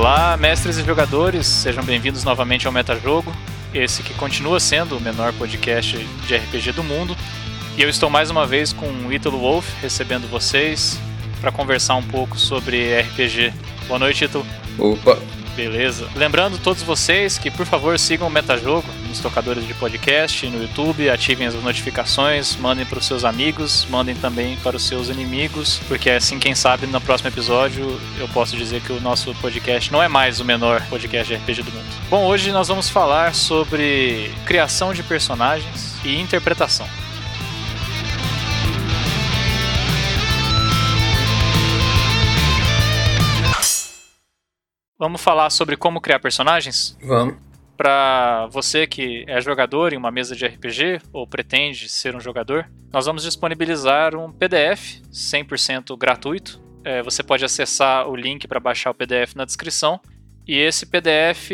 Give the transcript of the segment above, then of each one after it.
Olá, mestres e jogadores, sejam bem-vindos novamente ao Metajogo, esse que continua sendo o menor podcast de RPG do mundo. E eu estou mais uma vez com o Ítalo Wolf recebendo vocês para conversar um pouco sobre RPG. Boa noite, Ítalo. Opa, Beleza. Lembrando todos vocês que, por favor, sigam o Metajogo nos tocadores de podcast, no YouTube, ativem as notificações, mandem para os seus amigos, mandem também para os seus inimigos, porque assim, quem sabe, no próximo episódio eu posso dizer que o nosso podcast não é mais o menor podcast de RPG do mundo. Bom, hoje nós vamos falar sobre criação de personagens e interpretação. Vamos falar sobre como criar personagens? vamos. Para você que é jogador em uma mesa de RPG ou pretende ser um jogador, nós vamos disponibilizar um PDF 100% gratuito. É, você pode acessar o link para baixar o PDF na descrição. E esse PDF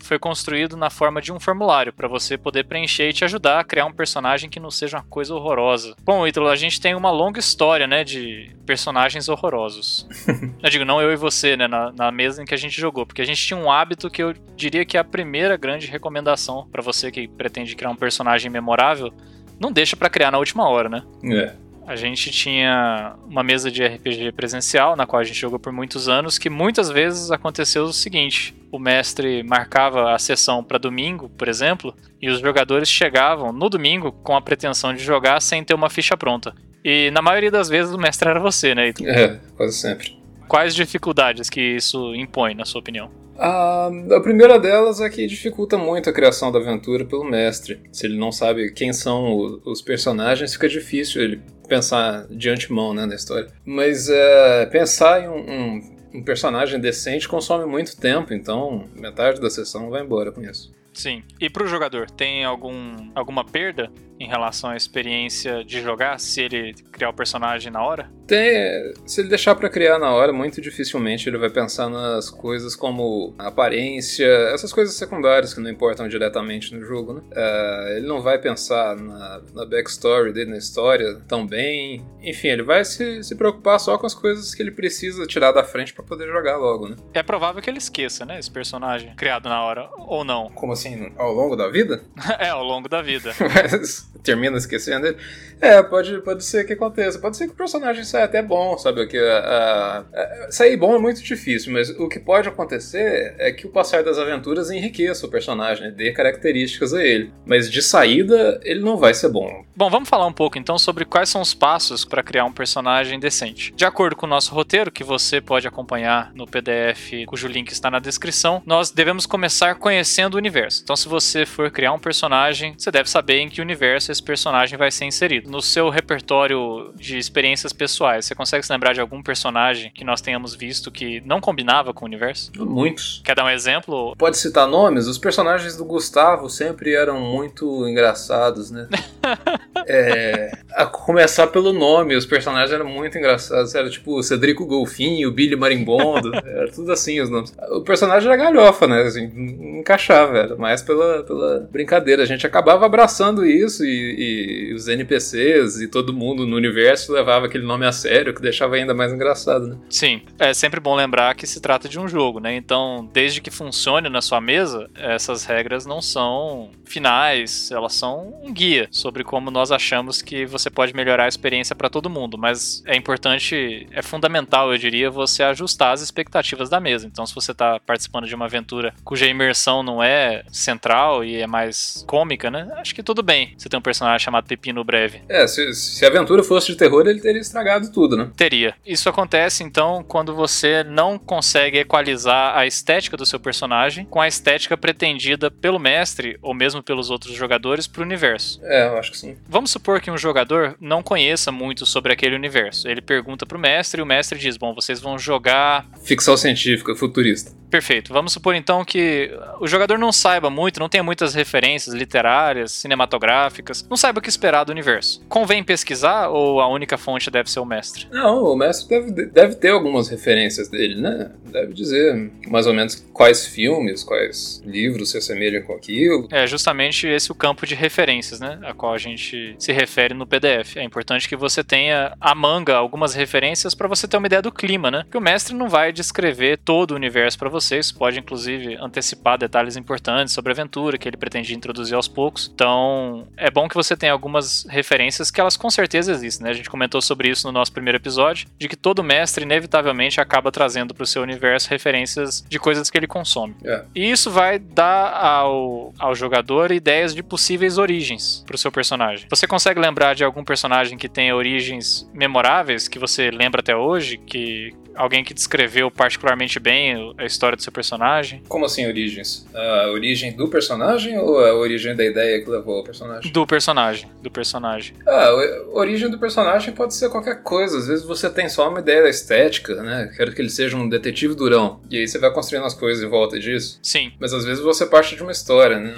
foi construído na forma de um formulário para você poder preencher e te ajudar a criar um personagem que não seja uma coisa horrorosa. Bom, Ítalo, a gente tem uma longa história, né, de personagens horrorosos. eu digo, não eu e você, né, na, na mesa em que a gente jogou, porque a gente tinha um hábito que eu diria que é a primeira grande recomendação para você que pretende criar um personagem memorável. Não deixa para criar na última hora, né? É. A gente tinha uma mesa de RPG presencial, na qual a gente jogou por muitos anos, que muitas vezes aconteceu o seguinte: o mestre marcava a sessão para domingo, por exemplo, e os jogadores chegavam no domingo com a pretensão de jogar sem ter uma ficha pronta. E na maioria das vezes o mestre era você, né? Ito? É, quase sempre. Quais dificuldades que isso impõe, na sua opinião? A, a primeira delas é que dificulta muito a criação da aventura pelo mestre. Se ele não sabe quem são os personagens, fica difícil ele pensar de antemão né, na história. Mas é, pensar em um, um- um personagem decente consome muito tempo, então metade da sessão vai embora com isso. Sim. E pro jogador, tem algum, alguma perda em relação à experiência de jogar se ele criar o personagem na hora? Tem, se ele deixar pra criar na hora, muito dificilmente ele vai pensar nas coisas como aparência, essas coisas secundárias que não importam diretamente no jogo, né? É, ele não vai pensar na, na backstory dele, na história, tão bem. Enfim, ele vai se, se preocupar só com as coisas que ele precisa tirar da frente pra poder jogar logo, né? É provável que ele esqueça, né? Esse personagem criado na hora, ou não. Como assim? Ao longo da vida? é, ao longo da vida. Mas termina esquecendo ele. É, pode, pode ser que aconteça. Pode ser que o personagem saia até bom, sabe? Que, a- sair bom é muito difícil, mas o que pode acontecer é que o passar das aventuras enriqueça o personagem, dê características a ele. Mas de saída, ele não vai ser bom. Bom, vamos falar um pouco então sobre quais são os passos para criar um personagem decente. De acordo com o nosso roteiro, que você pode acompanhar no PDF, cujo link está na descrição, nós devemos começar conhecendo o universo. Então, se você for criar um personagem, você deve saber em que universo esse personagem vai ser inserido. No seu repertório de experiências pessoais, você consegue se lembrar de algum personagem que nós tenhamos visto que não combinava com o universo? Muitos. Quer dar um exemplo? Pode citar nomes? Os personagens do Gustavo sempre eram muito engraçados, né? É, a começar pelo nome, os personagens eram muito engraçados. Era tipo o Cedrico Golfinho, o Billy Marimbondo, era tudo assim os nomes. O personagem era galhofa, né? Assim, não encaixava, era mais pela, pela brincadeira. A gente acabava abraçando isso e, e os NPCs e todo mundo no universo levava aquele nome a sério, que deixava ainda mais engraçado, né? Sim, é sempre bom lembrar que se trata de um jogo, né? Então, desde que funcione na sua mesa, essas regras não são finais, elas são um guia sobre como nós achamos que você pode melhorar a experiência para todo mundo. Mas é importante, é fundamental, eu diria, você ajustar as expectativas da mesa. Então, se você está participando de uma aventura cuja imersão não é central e é mais cômica, né? Acho que tudo bem. Você tem um personagem chamado Pepino Breve. É, se, se a aventura fosse de terror, ele teria estragado tudo, né? Teria. Isso acontece então quando você não consegue equalizar a estética do seu personagem com a estética pretendida pelo mestre ou mesmo pelos outros jogadores pro universo. É, eu acho que sim. Vamos supor que um jogador não conheça muito sobre aquele universo. Ele pergunta pro mestre e o mestre diz: Bom, vocês vão jogar Ficção científica, futurista. Perfeito. Vamos supor então que o jogador não saiba muito, não tenha muitas referências literárias, cinematográficas, não saiba o que esperar do universo. Convém pesquisar ou a única fonte deve ser o mestre? Não, o mestre deve, deve ter algumas referências dele, né? Deve dizer mais ou menos quais filmes, quais livros se assemelham com aquilo. É justamente esse o campo de referências, né? A qual a gente se refere no PDF. É importante que você tenha a manga algumas referências para você ter uma ideia do clima, né? Porque o mestre não vai descrever todo o universo para você você. Isso pode, inclusive, antecipar detalhes importantes sobre a aventura que ele pretende introduzir aos poucos. Então, é bom que você tenha algumas referências que elas com certeza existem, né? A gente comentou sobre isso no nosso primeiro episódio, de que todo mestre, inevitavelmente, acaba trazendo para o seu universo referências de coisas que ele consome. É. E isso vai dar ao, ao jogador ideias de possíveis origens para o seu personagem. Você consegue lembrar de algum personagem que tenha origens memoráveis, que você lembra até hoje, que alguém que descreveu particularmente bem a história do seu personagem? Como assim origens? A origem do personagem ou a origem da ideia que levou ao personagem? Do personagem, do personagem. Ah, a origem do personagem pode ser qualquer coisa. Às vezes você tem só uma ideia da estética, né? Quero que ele seja um detetive durão. E aí você vai construindo as coisas em volta disso. Sim. Mas às vezes você parte de uma história, né?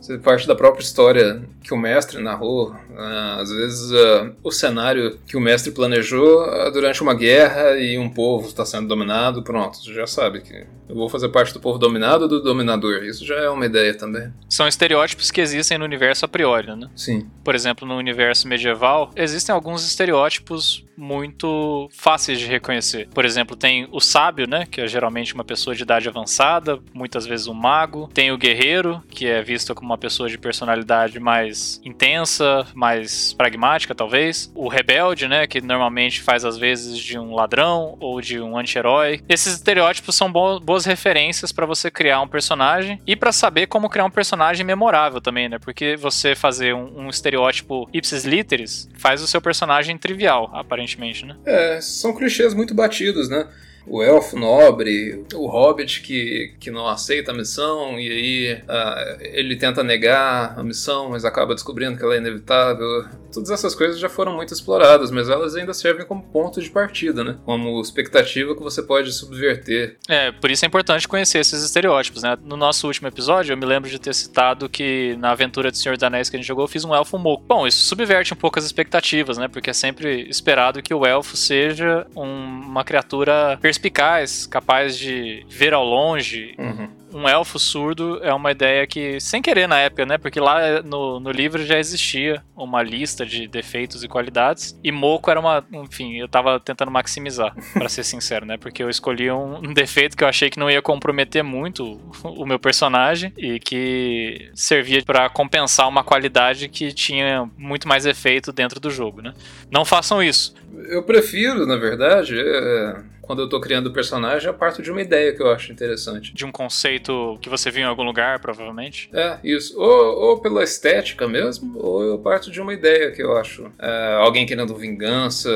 Você parte da própria história que o mestre narrou. Ah, Às vezes ah, o cenário que o mestre planejou ah, durante uma guerra e um povo está sendo dominado, pronto, você já sabe que eu vou fazer parte do povo dominado ou do dominador. Isso já é uma ideia também. São estereótipos que existem no universo a priori, né? Sim. Por exemplo, no universo medieval, existem alguns estereótipos muito fáceis de reconhecer. Por exemplo, tem o sábio, né, que é geralmente uma pessoa de idade avançada, muitas vezes um mago. Tem o guerreiro, que é visto como uma pessoa de personalidade mais intensa, mais pragmática, talvez. O rebelde, né, que normalmente faz às vezes de um ladrão ou de um anti-herói. Esses estereótipos são bo- boas referências para você criar um personagem e para saber como criar um personagem memorável também, né? Porque você fazer um, um estereótipo ipsis literis faz o seu personagem trivial, aparentemente, né? É, são clichês muito batidos, né? O elfo nobre, o hobbit que, que não aceita a missão e aí ah, ele tenta negar a missão, mas acaba descobrindo que ela é inevitável. Todas essas coisas já foram muito exploradas, mas elas ainda servem como ponto de partida, né? Como expectativa que você pode subverter. É, por isso é importante conhecer esses estereótipos, né? No nosso último episódio, eu me lembro de ter citado que na aventura de Senhor dos Anéis que a gente jogou, eu fiz um elfo moco. Bom, isso subverte um pouco as expectativas, né? Porque é sempre esperado que o elfo seja um- uma criatura perspicaz, capaz de ver ao longe. Um elfo surdo é uma ideia que, sem querer na época, né? Porque lá no, no livro já existia uma lista de defeitos e qualidades. E moco era uma. Enfim, eu tava tentando maximizar, pra ser sincero, né? Porque eu escolhi um, um defeito que eu achei que não ia comprometer muito o, o meu personagem e que servia pra compensar uma qualidade que tinha muito mais efeito dentro do jogo, né? Não façam isso. Eu prefiro, na verdade, é, quando eu tô criando o personagem, eu parto de uma ideia que eu acho interessante. De um conceito que você viu em algum lugar, provavelmente. É, isso. Ou, ou pela estética mesmo, ou eu parto de uma ideia que eu acho. É, alguém querendo vingança,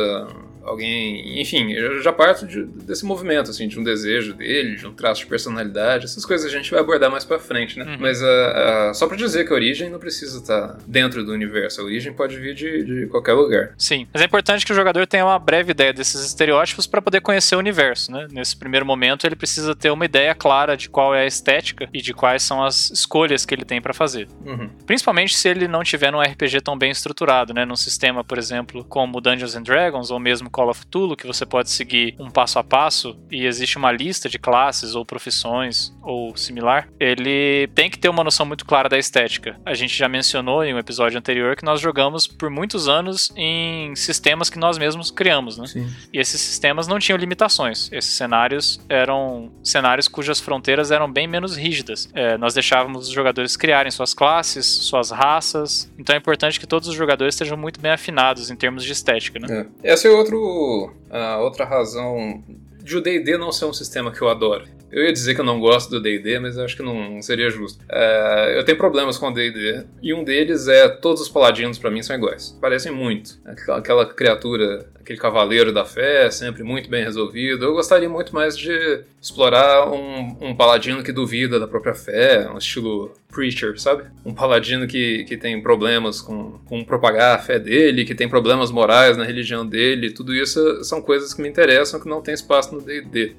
alguém. Enfim, eu já parto de- desse movimento, assim, de um desejo dele, de um traço de personalidade. Essas coisas a gente vai abordar mais pra frente, né? Uhum. Mas ah, ah, só pra dizer que a origem não precisa estar dentro do universo. A origem pode vir de, de qualquer lugar. Sim, mas é importante que o jogador tenha uma breve ideia desses estereótipos para poder conhecer o universo, né? Nesse primeiro momento, ele precisa ter uma ideia clara de qual é a estética e de quais são as escolhas que ele tem para fazer. Uhum. Principalmente se ele não tiver num RPG tão bem estruturado, né? Num sistema, por exemplo, como Dungeons and Dragons ou mesmo Call of Cthulhu, que você pode seguir um passo a passo e existe uma lista de classes ou profissões ou similar, ele tem que ter uma noção muito clara da estética. A gente já mencionou em um episódio anterior que nós jogamos por muitos anos em sistemas que nós mesmos criamos, né? Sim. E esses sistemas não tinham limitações. Esses cenários eram cenários cujas fronteiras eram bem menos rígidas. É, nós deixávamos os jogadores criarem suas classes, suas raças. Então é importante que todos os jogadores estejam muito bem afinados em termos de estética, né? É. Essa é outro, outra razão de o D&D não ser um sistema que eu adoro. Eu ia dizer que eu não gosto do D&D, mas acho que não seria justo. É, eu tenho problemas com o D&D, e um deles é todos os paladinos pra mim são iguais. Parecem muito. Aquela, aquela criatura, aquele cavaleiro da fé, sempre muito bem resolvido. Eu gostaria muito mais de explorar um, um paladino que duvida da própria fé, um estilo Preacher, sabe? Um paladino que, que tem problemas com, com propagar a fé dele, que tem problemas morais na religião dele. Tudo isso são coisas que me interessam, que não tem espaço no D&D.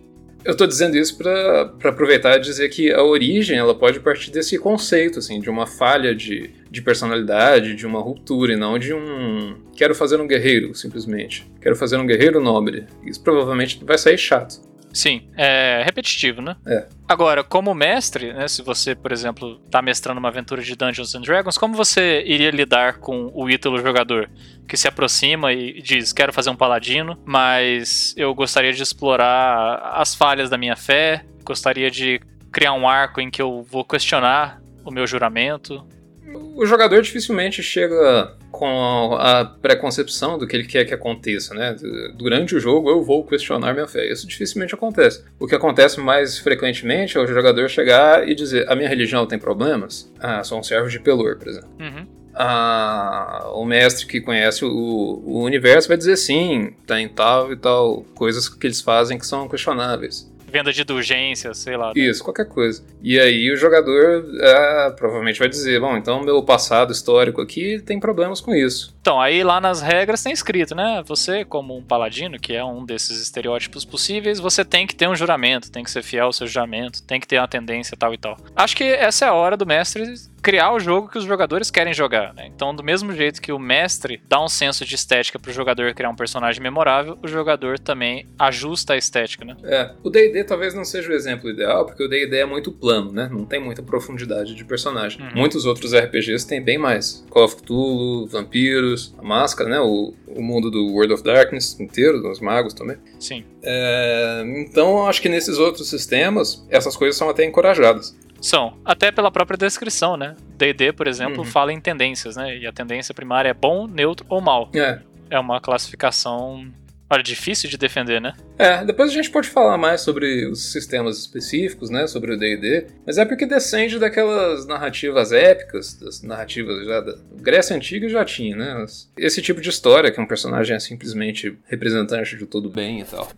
Eu tô dizendo isso pra pra aproveitar e dizer que a origem ela pode partir desse conceito, assim, de uma falha de, de personalidade, de uma ruptura, e não de um. Quero fazer um guerreiro, simplesmente. Quero fazer um guerreiro nobre. Isso provavelmente vai sair chato. Sim, é repetitivo, né? É. Agora, como mestre, né, se você, por exemplo, está mestrando uma aventura de Dungeons and Dragons, como você iria lidar com o Ítalo jogador que se aproxima e diz: Quero fazer um paladino, mas eu gostaria de explorar as falhas da minha fé, gostaria de criar um arco em que eu vou questionar o meu juramento? O jogador dificilmente chega com a preconcepção do que ele quer que aconteça, né? Durante o jogo eu vou questionar minha fé. Isso dificilmente acontece. O que acontece mais frequentemente é o jogador chegar e dizer: a minha religião tem problemas? Ah, sou um servo de Pelor, por exemplo. Uhum. Ah, o mestre que conhece o, o universo vai dizer sim, tem tal e tal coisas que eles fazem que são questionáveis venda de indulgência, sei lá. Né? Isso, qualquer coisa. E aí o jogador é, provavelmente vai dizer, bom, então meu passado histórico aqui tem problemas com isso. Então, aí lá nas regras tem escrito, né? Você, como um paladino, que é um desses estereótipos possíveis, você tem que ter um juramento, tem que ser fiel ao seu juramento, tem que ter uma tendência tal e tal. Acho que essa é a hora do mestre criar o jogo que os jogadores querem jogar. Né? Então, do mesmo jeito que o mestre dá um senso de estética para o jogador criar um personagem memorável, o jogador também ajusta a estética. Né? É, o D&D talvez não seja o exemplo ideal, porque o D&D é muito plano, né? Não tem muita profundidade de personagem. Uhum. Muitos outros RPGs têm bem mais. Call of Cthulhu, Vampiros, a Máscara, né? O, o mundo do World of Darkness inteiro, dos magos também. Sim. É, então, acho que nesses outros sistemas, essas coisas são até encorajadas. São. Até pela própria descrição, né? D&D, por exemplo, uhum. fala em tendências, né? E a tendência primária é bom, neutro ou mal. É. É uma classificação Olha, difícil de defender, né? É, depois a gente pode falar mais sobre os sistemas específicos, né? Sobre o DD. Mas é porque descende daquelas narrativas épicas, das narrativas já da Grécia Antiga já tinha, né? Esse tipo de história, que um personagem é simplesmente representante de todo bem e tal.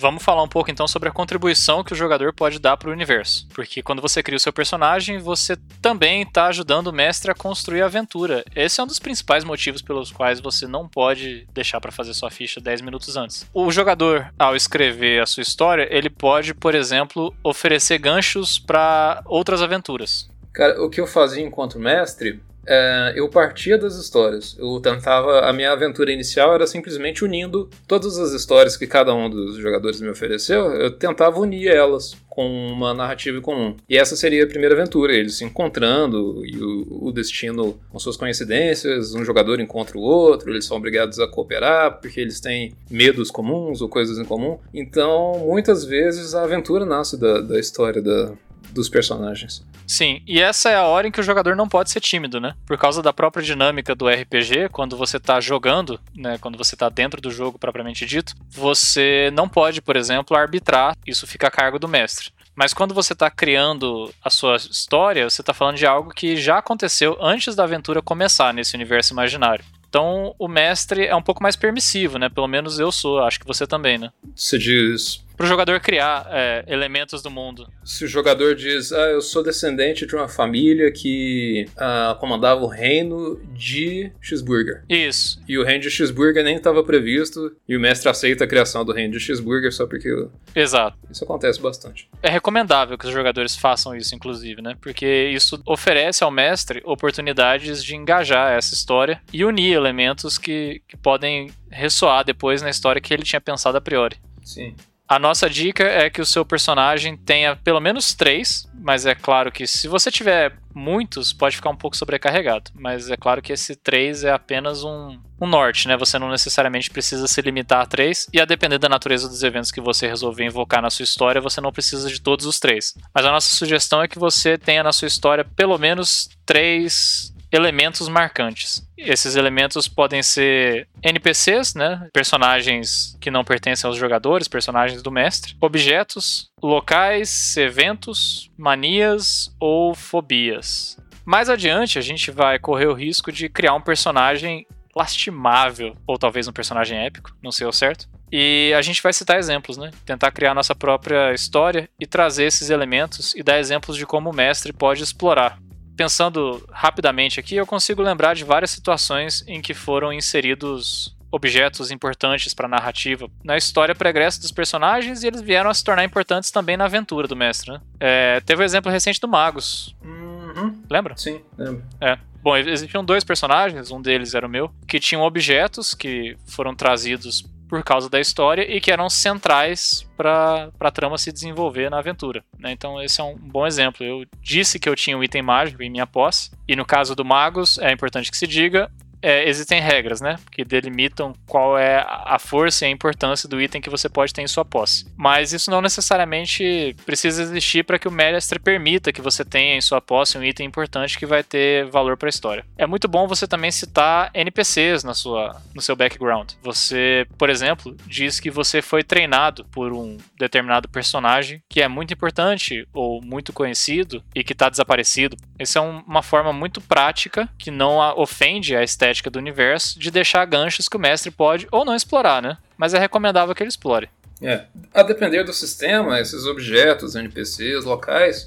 Vamos falar um pouco então sobre a contribuição que o jogador pode dar para o universo. Porque quando você cria o seu personagem, você também está ajudando o mestre a construir a aventura. Esse é um dos principais motivos pelos quais você não pode deixar para fazer sua ficha 10 minutos antes. O jogador, ao escrever a sua história, ele pode, por exemplo, oferecer ganchos para outras aventuras. Cara, o que eu fazia enquanto mestre é, eu partia das histórias. Eu tentava. A minha aventura inicial era simplesmente unindo todas as histórias que cada um dos jogadores me ofereceu, eu tentava unir elas com uma narrativa comum. E essa seria a primeira aventura, eles se encontrando e o, o, destino com suas coincidências, um jogador encontra o outro, eles são obrigados a cooperar porque eles têm medos comuns ou coisas em comum. Então, muitas vezes a aventura nasce da, da história da, dos personagens. Sim, e essa é a hora em que o jogador não pode ser tímido, né? Por causa da própria dinâmica do RPG, quando você tá jogando, né, quando você tá dentro do jogo propriamente dito, você não pode, por exemplo, arbitrar, isso fica a cargo do mestre. Mas quando você está criando a sua história, você está falando de algo que já aconteceu antes da aventura começar nesse universo imaginário. Então o mestre é um pouco mais permissivo, né? Pelo menos eu sou, acho que você também, né? Você diz para o jogador criar é, elementos do mundo. Se o jogador diz, ah, eu sou descendente de uma família que ah, comandava o reino de Cheeseburger. Isso. E o reino de Cheeseburger nem estava previsto, e o mestre aceita a criação do reino de Cheeseburger só porque. Exato. Isso acontece bastante. É recomendável que os jogadores façam isso, inclusive, né? Porque isso oferece ao mestre oportunidades de engajar essa história e unir elementos que, que podem ressoar depois na história que ele tinha pensado a priori. Sim. A nossa dica é que o seu personagem tenha pelo menos três, mas é claro que se você tiver muitos, pode ficar um pouco sobrecarregado. Mas é claro que esse três é apenas um, um norte, né? Você não necessariamente precisa se limitar a três, e a depender da natureza dos eventos que você resolver invocar na sua história, você não precisa de todos os três. Mas a nossa sugestão é que você tenha na sua história pelo menos três elementos marcantes. Esses elementos podem ser NPCs, né? Personagens que não pertencem aos jogadores, personagens do mestre, objetos, locais, eventos, manias ou fobias. Mais adiante, a gente vai correr o risco de criar um personagem lastimável, ou talvez um personagem épico, não sei ao certo. E a gente vai citar exemplos, né? Tentar criar nossa própria história e trazer esses elementos e dar exemplos de como o mestre pode explorar pensando rapidamente aqui, eu consigo lembrar de várias situações em que foram inseridos objetos importantes para a narrativa na história pregressa dos personagens e eles vieram a se tornar importantes também na aventura do mestre. Né? É, teve o um exemplo recente do Magos. Uhum. Lembra? Sim, lembro. É. Bom, existiam dois personagens, um deles era o meu, que tinham objetos que foram trazidos por causa da história e que eram centrais para a trama se desenvolver na aventura. Né? Então, esse é um bom exemplo. Eu disse que eu tinha um item mágico em minha posse, e no caso do Magos, é importante que se diga, é, existem regras, né? Que delimitam qual é a força e a importância do item que você pode ter em sua posse. Mas isso não necessariamente precisa existir para que o mestre permita que você tenha em sua posse um item importante que vai ter valor para a história. É muito bom você também citar NPCs na sua, no seu background. Você, por exemplo, diz que você foi treinado por um determinado personagem que é muito importante ou muito conhecido e que está desaparecido. Essa é um, uma forma muito prática que não ofende a estética estética do universo de deixar ganchos que o mestre pode ou não explorar, né? Mas é recomendável que ele explore. É. A depender do sistema, esses objetos, NPCs, locais,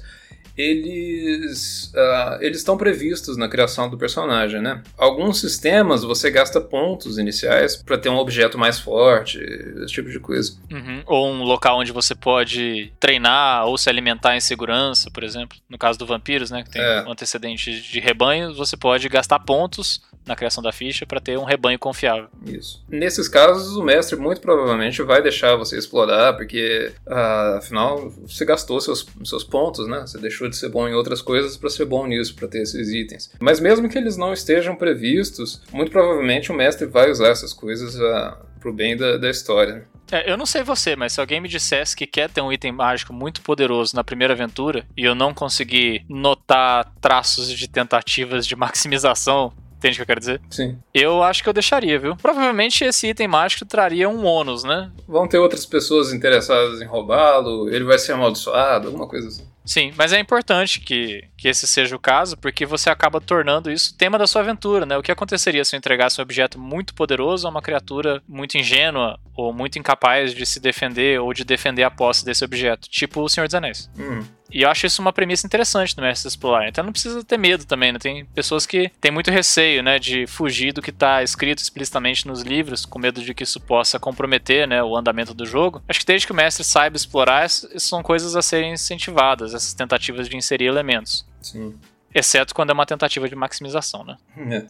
eles uh, eles estão previstos na criação do personagem, né? Alguns sistemas você gasta pontos iniciais para ter um objeto mais forte, esse tipo de coisa. Uhum. Ou um local onde você pode treinar ou se alimentar em segurança, por exemplo. No caso do vampiros, né, que tem é. um antecedente de rebanho, você pode gastar pontos na criação da ficha para ter um rebanho confiável. Isso. Nesses casos, o mestre muito provavelmente vai deixar você explorar, porque uh, afinal você gastou seus, seus pontos, né? Você deixou de ser bom em outras coisas para ser bom nisso, para ter esses itens. Mas mesmo que eles não estejam previstos, muito provavelmente o mestre vai usar essas coisas uh, pro bem da, da história. É, eu não sei você, mas se alguém me dissesse que quer ter um item mágico muito poderoso na primeira aventura e eu não conseguir notar traços de tentativas de maximização Entende o que eu quero dizer? Sim. Eu acho que eu deixaria, viu? Provavelmente esse item mágico traria um ônus, né? Vão ter outras pessoas interessadas em roubá-lo, ele vai ser amaldiçoado, alguma coisa assim. Sim, mas é importante que, que esse seja o caso, porque você acaba tornando isso tema da sua aventura, né? O que aconteceria se eu entregasse um objeto muito poderoso a uma criatura muito ingênua ou muito incapaz de se defender ou de defender a posse desse objeto, tipo o Senhor dos Anéis. Uhum. E eu acho isso uma premissa interessante no Mestre Explorar. Então não precisa ter medo também, né? Tem pessoas que têm muito receio, né, de fugir do que está escrito explicitamente nos livros, com medo de que isso possa comprometer, né, o andamento do jogo. Acho que desde que o mestre saiba explorar, são coisas a serem incentivadas, essas tentativas de inserir elementos. Sim. Exceto quando é uma tentativa de maximização, né? É.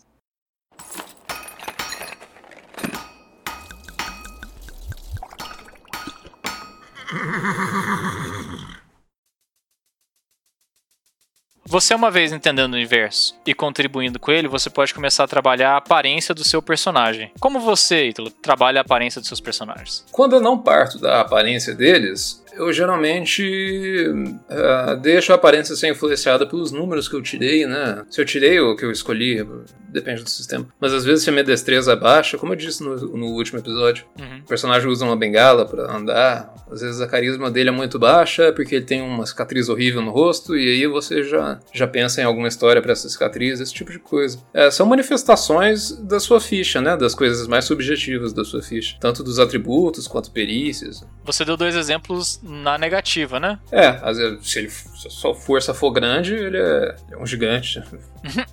Você, uma vez entendendo o universo e contribuindo com ele, você pode começar a trabalhar a aparência do seu personagem. Como você, Ítalo, trabalha a aparência dos seus personagens? Quando eu não parto da aparência deles, eu geralmente uh, deixo a aparência ser influenciada pelos números que eu tirei, né? Se eu tirei o que eu escolhi, depende do sistema. Mas às vezes se a minha destreza é baixa, como eu disse no, no último episódio, uhum. o personagem usa uma bengala para andar, às vezes a carisma dele é muito baixa porque ele tem uma cicatriz horrível no rosto e aí você já, já pensa em alguma história para essa cicatriz, esse tipo de coisa. É, são manifestações da sua ficha, né? Das coisas mais subjetivas da sua ficha, tanto dos atributos quanto perícias. Você deu dois exemplos na negativa, né? É, se, ele, se a sua força for grande, ele é, é um gigante.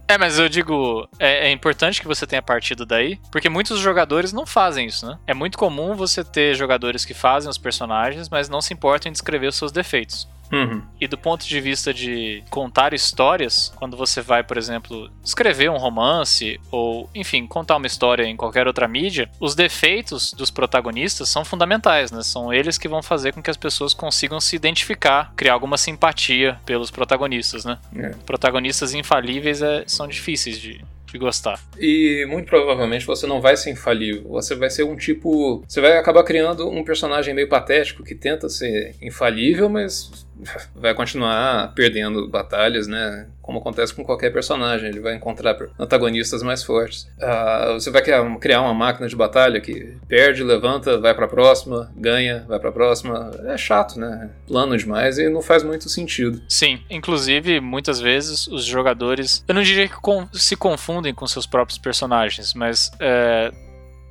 é, mas eu digo, é, é, importante que você tenha partido daí, porque muitos jogadores não fazem isso, né? É muito comum você ter jogadores que fazem os personagens, mas não se importam em descrever os seus defeitos. Uhum. E do ponto de vista de contar histórias, quando você vai, por exemplo, escrever um romance ou, enfim, contar uma história em qualquer outra mídia, os defeitos dos protagonistas são fundamentais, né? São eles que vão fazer com que as pessoas consigam se identificar, criar alguma simpatia pelos protagonistas, né? É. Protagonistas infalíveis é, são difíceis de, de gostar. E muito provavelmente você não vai ser infalível. Você vai ser um tipo. Você vai acabar criando um personagem meio patético que tenta ser infalível, mas vai continuar perdendo batalhas, né? Como acontece com qualquer personagem, ele vai encontrar antagonistas mais fortes. Uh, você vai criar uma máquina de batalha que perde, levanta, vai para a próxima, ganha, vai para a próxima. É chato, né? Plano demais e não faz muito sentido. Sim, inclusive muitas vezes os jogadores, eu não diria que se confundem com seus próprios personagens, mas é,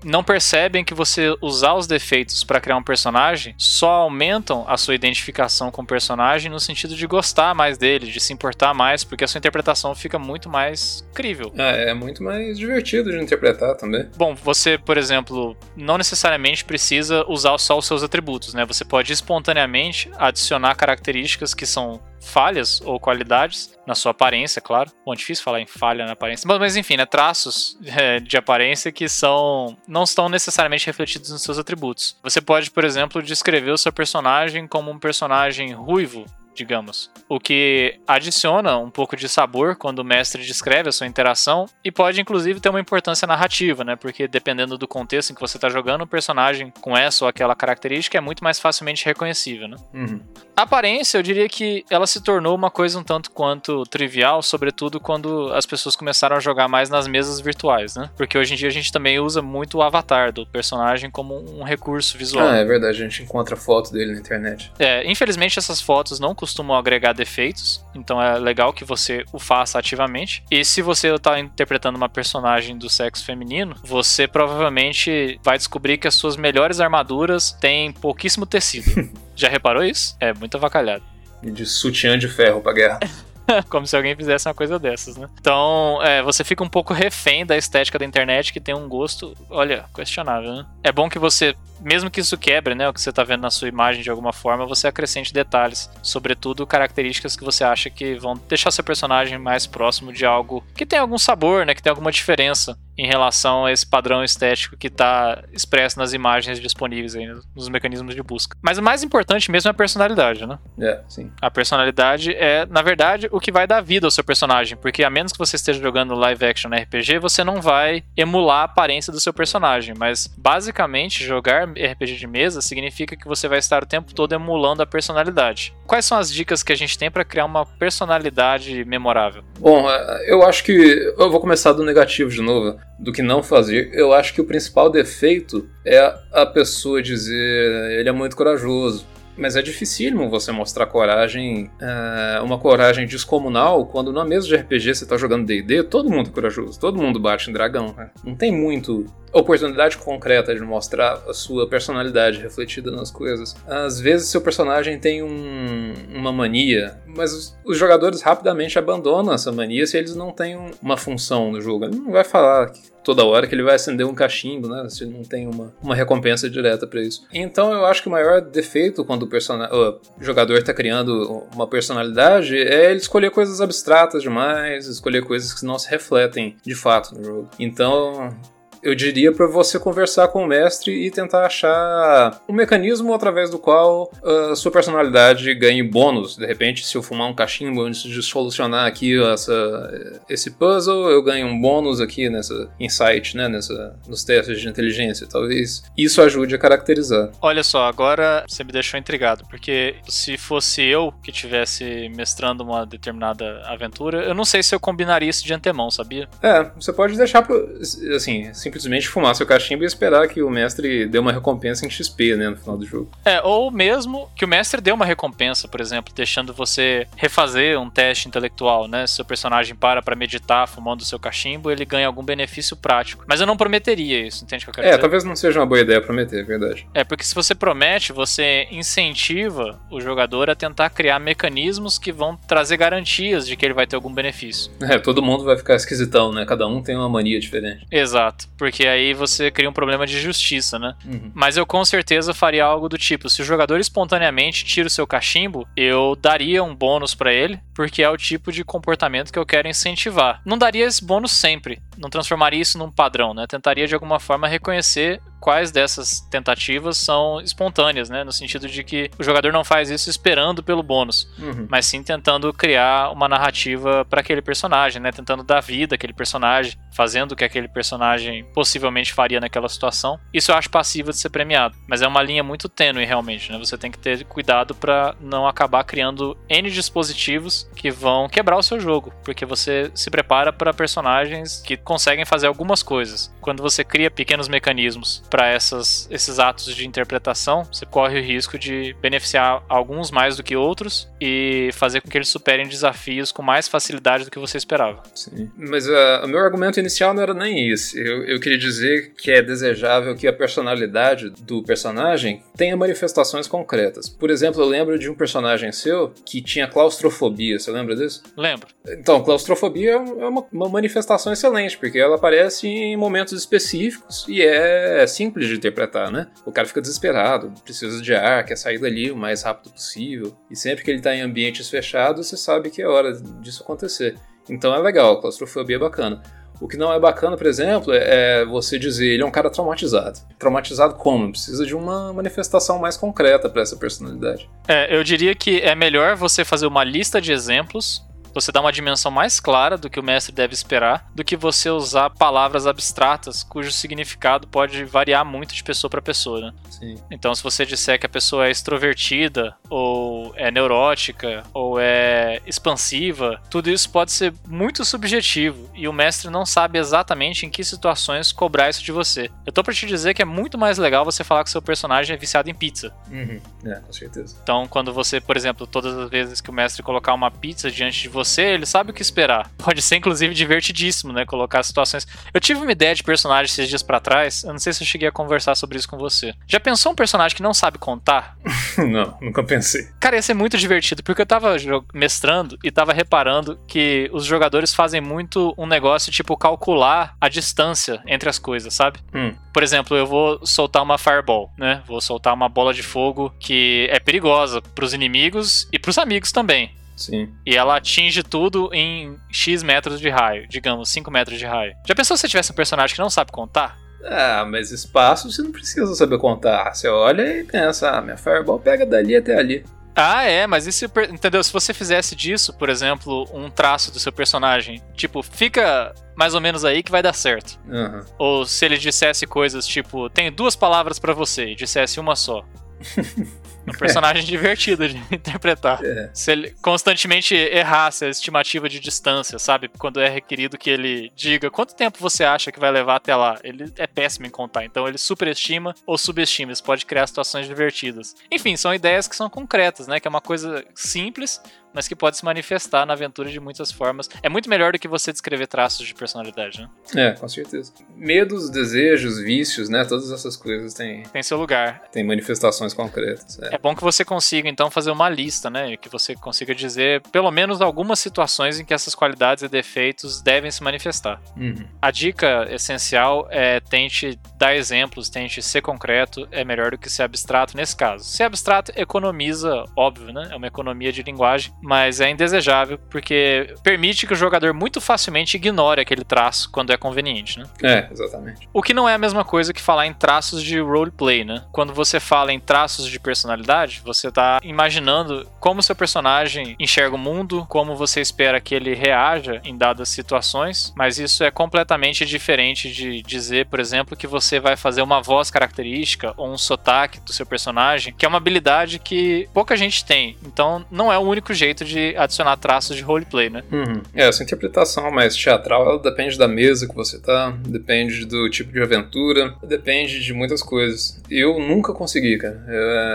não percebem que você usar os defeitos para criar um personagem só aumentam a sua identificação com o personagem no sentido de gostar mais dele, de se importar mais, porque a sua interpretação fica muito mais crível. É, é muito mais divertido de interpretar também. Bom, você, por exemplo, não necessariamente precisa usar só os seus atributos, né? Você pode espontaneamente adicionar características que são falhas ou qualidades na sua aparência, claro. Bom, é difícil falar em falha na aparência, mas, mas enfim, né, traços é, de aparência que são não estão necessariamente refletidos nos seus atributos. Você pode, por exemplo, descrever o seu personagem como um personagem ruivo, digamos. O que adiciona um pouco de sabor quando o mestre descreve a sua interação e pode inclusive ter uma importância narrativa, né? Porque dependendo do contexto em que você está jogando, o personagem com essa ou aquela característica é muito mais facilmente reconhecível, né? Uhum. A aparência, eu diria que ela se tornou uma coisa um tanto quanto trivial, sobretudo quando as pessoas começaram a jogar mais nas mesas virtuais, né? Porque hoje em dia a gente também usa muito o avatar do personagem como um recurso visual. Ah, é verdade, a gente encontra foto dele na internet. É, infelizmente essas fotos não costumam agregar defeitos, então é legal que você o faça ativamente. E se você está interpretando uma personagem do sexo feminino, você provavelmente vai descobrir que as suas melhores armaduras têm pouquíssimo tecido. Já reparou isso? É muito avacalhado. E de sutiã de ferro pra guerra. Como se alguém fizesse uma coisa dessas, né? Então, é, você fica um pouco refém da estética da internet que tem um gosto, olha, questionável, né? É bom que você, mesmo que isso quebre, né, o que você tá vendo na sua imagem de alguma forma, você acrescente detalhes, sobretudo características que você acha que vão deixar seu personagem mais próximo de algo que tem algum sabor, né, que tem alguma diferença em relação a esse padrão estético que está expresso nas imagens disponíveis aí, nos mecanismos de busca. Mas o mais importante mesmo é a personalidade, né? É, sim. A personalidade é, na verdade, o que vai dar vida ao seu personagem, porque a menos que você esteja jogando live action RPG, você não vai emular a aparência do seu personagem, mas basicamente jogar RPG de mesa significa que você vai estar o tempo todo emulando a personalidade. Quais são as dicas que a gente tem para criar uma personalidade memorável? Bom, é, eu acho que eu vou começar do negativo de novo do que não fazer. Eu acho que o principal defeito é a pessoa dizer ele é muito corajoso. Mas é dificílimo você mostrar coragem, uh, uma coragem descomunal, quando na mesa de RPG você tá jogando DD, todo mundo é corajoso, todo mundo bate em dragão. Né? Não tem muito oportunidade concreta de mostrar a sua personalidade refletida nas coisas. Às vezes seu personagem tem um, uma mania, mas os, os, jogadores rapidamente abandonam essa mania se eles não têm uma função no jogo. Ele não vai falar toda hora que ele vai acender um cachimbo, né? Se não tem uma, uma recompensa direta para isso. Então eu acho que o maior defeito quando o, o jogador está criando uma personalidade é ele escolher coisas abstratas demais, escolher coisas que não se refletem de fato no jogo. Então eu diria para você conversar com o mestre e tentar achar um mecanismo através do qual a uh, sua personalidade ganhe bônus. De repente, se eu fumar um cachimbo antes de solucionar aqui essa, esse puzzle, eu ganho um bônus aqui nessa insight, né, nessa, nos testes de inteligência. Talvez isso ajude a caracterizar. Olha só, agora você me deixou intrigado, porque se fosse eu que tivesse mestrando uma determinada aventura, eu não sei se eu combinaria isso de antemão, sabia? É, você pode deixar pro, assim, simplesmente fumar seu cachimbo e esperar que o mestre dê uma recompensa em XP, né, no final do jogo. É, ou mesmo que o mestre dê uma recompensa, por exemplo, deixando você refazer um teste intelectual, né? Se seu personagem para pra meditar fumando seu cachimbo, ele ganha algum benefício prático. Mas eu não prometeria isso, entende o que eu quero é, dizer? É, talvez não seja uma boa ideia prometer, é verdade. É, porque se você promete, você incentiva o jogador a tentar criar mecanismos que vão trazer garantias de que ele vai ter algum benefício. É, todo mundo vai ficar esquisitão, né? Cada um tem uma mania diferente. Exato porque aí você cria um problema de justiça, né? Uhum. Mas eu com certeza faria algo do tipo: se o jogador espontaneamente tira o seu cachimbo, eu daria um bônus para ele, porque é o tipo de comportamento que eu quero incentivar. Não daria esse bônus sempre, não transformaria isso num padrão, né? Tentaria de alguma forma reconhecer quais dessas tentativas são espontâneas, né? No sentido de que o jogador não faz isso esperando pelo bônus, uhum. mas sim tentando criar uma narrativa para aquele personagem, né? Tentando dar vida àquele personagem, fazendo o que aquele personagem possivelmente faria naquela situação. Isso eu acho passivo de ser premiado, mas é uma linha muito tênue realmente, né? Você tem que ter cuidado para não acabar criando N dispositivos que vão quebrar o seu jogo, porque você se prepara para personagens que conseguem fazer algumas coisas. Quando você cria pequenos mecanismos para esses atos de interpretação, você corre o risco de beneficiar alguns mais do que outros e fazer com que eles superem desafios com mais facilidade do que você esperava. Sim. Mas uh, o meu argumento inicial não era nem isso. Eu, eu queria dizer que é desejável que a personalidade do personagem tenha manifestações concretas. Por exemplo, eu lembro de um personagem seu que tinha claustrofobia. Você lembra disso? Lembro. Então, claustrofobia é uma, uma manifestação excelente, porque ela aparece em momentos específicos e é simples de interpretar, né? O cara fica desesperado, precisa de ar, quer sair dali o mais rápido possível. E sempre que ele tá em ambientes fechados, você sabe que é hora disso acontecer. Então é legal, a claustrofobia é bacana. O que não é bacana, por exemplo, é você dizer ele é um cara traumatizado. Traumatizado como? Precisa de uma manifestação mais concreta para essa personalidade. É, eu diria que é melhor você fazer uma lista de exemplos você dá uma dimensão mais clara do que o mestre deve esperar, do que você usar palavras abstratas cujo significado pode variar muito de pessoa para pessoa, né? Sim. Então, se você disser que a pessoa é extrovertida, ou é neurótica, ou é expansiva, tudo isso pode ser muito subjetivo e o mestre não sabe exatamente em que situações cobrar isso de você. Eu tô pra te dizer que é muito mais legal você falar que seu personagem é viciado em pizza. Uhum. É, com certeza. Então, quando você, por exemplo, todas as vezes que o mestre colocar uma pizza diante de você, ele sabe o que esperar. Pode ser, inclusive, divertidíssimo, né? Colocar situações. Eu tive uma ideia de personagem esses dias para trás. Eu não sei se eu cheguei a conversar sobre isso com você. Já pensou um personagem que não sabe contar? não, nunca pensei. Cara, ia ser muito divertido, porque eu tava mestrando e tava reparando que os jogadores fazem muito um negócio tipo calcular a distância entre as coisas, sabe? Hum. Por exemplo, eu vou soltar uma fireball, né? Vou soltar uma bola de fogo que é perigosa para os inimigos e para os amigos também. Sim. E ela atinge tudo em X metros de raio, digamos, 5 metros de raio. Já pensou se você tivesse um personagem que não sabe contar? Ah, mas espaço você não precisa saber contar. Você olha e pensa, ah, minha fireball pega dali até ali. Ah, é, mas e se, entendeu? Se você fizesse disso, por exemplo, um traço do seu personagem, tipo, fica mais ou menos aí que vai dar certo. Uhum. Ou se ele dissesse coisas tipo, tenho duas palavras para você e dissesse uma só. Um personagem divertido de interpretar. É. Se ele constantemente errasse a estimativa de distância, sabe? Quando é requerido que ele diga quanto tempo você acha que vai levar até lá. Ele é péssimo em contar, então ele superestima ou subestima. Isso pode criar situações divertidas. Enfim, são ideias que são concretas, né? Que é uma coisa simples, mas que pode se manifestar na aventura de muitas formas. É muito melhor do que você descrever traços de personalidade, né? É, com certeza. Medos, desejos, vícios, né? Todas essas coisas têm. Tem seu lugar. Tem manifestações concretas. É. é bom que você consiga, então, fazer uma lista, né? Que você consiga dizer pelo menos algumas situações em que essas qualidades e defeitos devem se manifestar. Uhum. A dica essencial é tente dar exemplos, tente ser concreto, é melhor do que ser abstrato nesse caso. Ser abstrato economiza, óbvio, né? É uma economia de linguagem, mas é indesejável porque permite que o jogador muito facilmente ignore aquele traço quando é conveniente, né? É, exatamente. O que não é a mesma coisa que falar em traços de roleplay, né? Quando você fala em traços de personalidade, você tá imaginando como seu personagem enxerga o mundo, como você espera que ele reaja em dadas situações, mas isso é completamente diferente de dizer, por exemplo, que você vai fazer uma voz característica ou um sotaque do seu personagem, que é uma habilidade que pouca gente tem. Então, não é o único jeito jeito de adicionar traços de roleplay, né? Uhum. É, essa interpretação mais teatral, ela depende da mesa que você tá, depende do tipo de aventura, depende de muitas coisas. Eu nunca consegui, cara.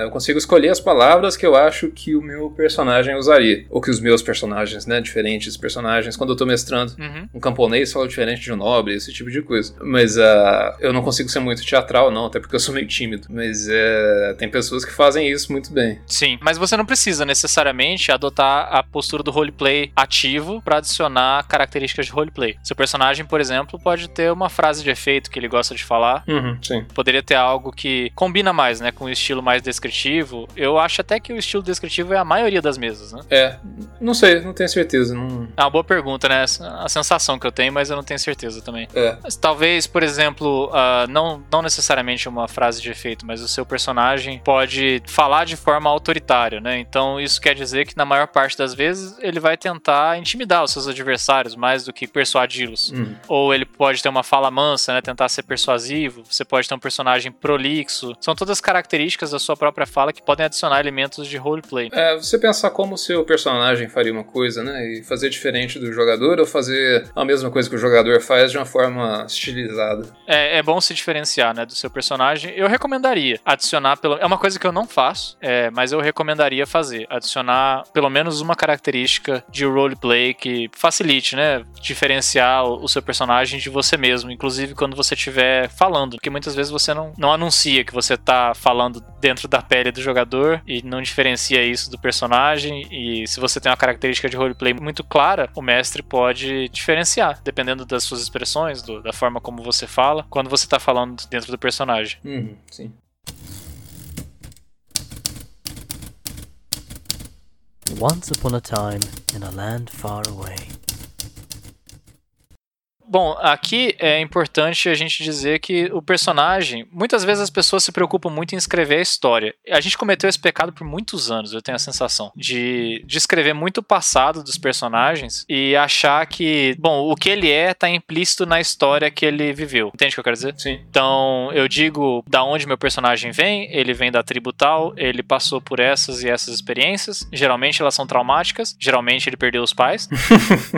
Eu consigo escolher as palavras que eu acho que o meu personagem usaria. Ou que os meus personagens, né? Diferentes personagens. Quando eu tô mestrando, uhum. um camponês fala diferente de um nobre, esse tipo de coisa. Mas uh, eu não consigo ser muito teatral, não, até porque eu sou meio tímido. Mas uh, tem pessoas que fazem isso muito bem. Sim, mas você não precisa necessariamente adotar a postura do roleplay ativo para adicionar características de roleplay. Seu personagem, por exemplo, pode ter uma frase de efeito que ele gosta de falar. Uhum, sim. Poderia ter algo que combina mais, né, com o estilo mais descritivo. Eu acho até que o estilo descritivo é a maioria das mesas, né? É, não sei, não tenho certeza. Não... É uma boa pergunta, né? A sensação que eu tenho, mas eu não tenho certeza também. É. Mas talvez, por exemplo, uh, não, não necessariamente uma frase de efeito, mas o seu personagem pode falar de forma autoritária, né? Então isso quer dizer que na maior parte das vezes ele vai tentar intimidar os seus adversários mais do que persuadi-los. Uhum. Ou ele pode ter uma fala mansa, né, tentar ser persuasivo. Você pode ter um personagem prolixo. São todas características da sua própria fala que podem adicionar elementos de roleplay. É, você pensar como o seu personagem faria uma coisa, né, e fazer diferente do jogador ou fazer a mesma coisa que o jogador faz de uma forma estilizada. É, é bom se diferenciar, né, do seu personagem. Eu recomendaria adicionar pelo é uma coisa que eu não faço, é, mas eu recomendaria fazer, adicionar pelo menos menos uma característica de roleplay que facilite, né? Diferenciar o seu personagem de você mesmo, inclusive quando você estiver falando, porque muitas vezes você não, não anuncia que você tá falando dentro da pele do jogador e não diferencia isso do personagem. E se você tem uma característica de roleplay muito clara, o mestre pode diferenciar, dependendo das suas expressões, do, da forma como você fala, quando você tá falando dentro do personagem. Uhum, sim. Once upon a time in a land far away. Bom, aqui é importante a gente dizer que o personagem, muitas vezes as pessoas se preocupam muito em escrever a história. A gente cometeu esse pecado por muitos anos, eu tenho a sensação, de, de escrever muito o passado dos personagens e achar que, bom, o que ele é está implícito na história que ele viveu. Entende o que eu quero dizer? Sim. Então, eu digo da onde meu personagem vem, ele vem da tribo tal, ele passou por essas e essas experiências. Geralmente elas são traumáticas, geralmente ele perdeu os pais.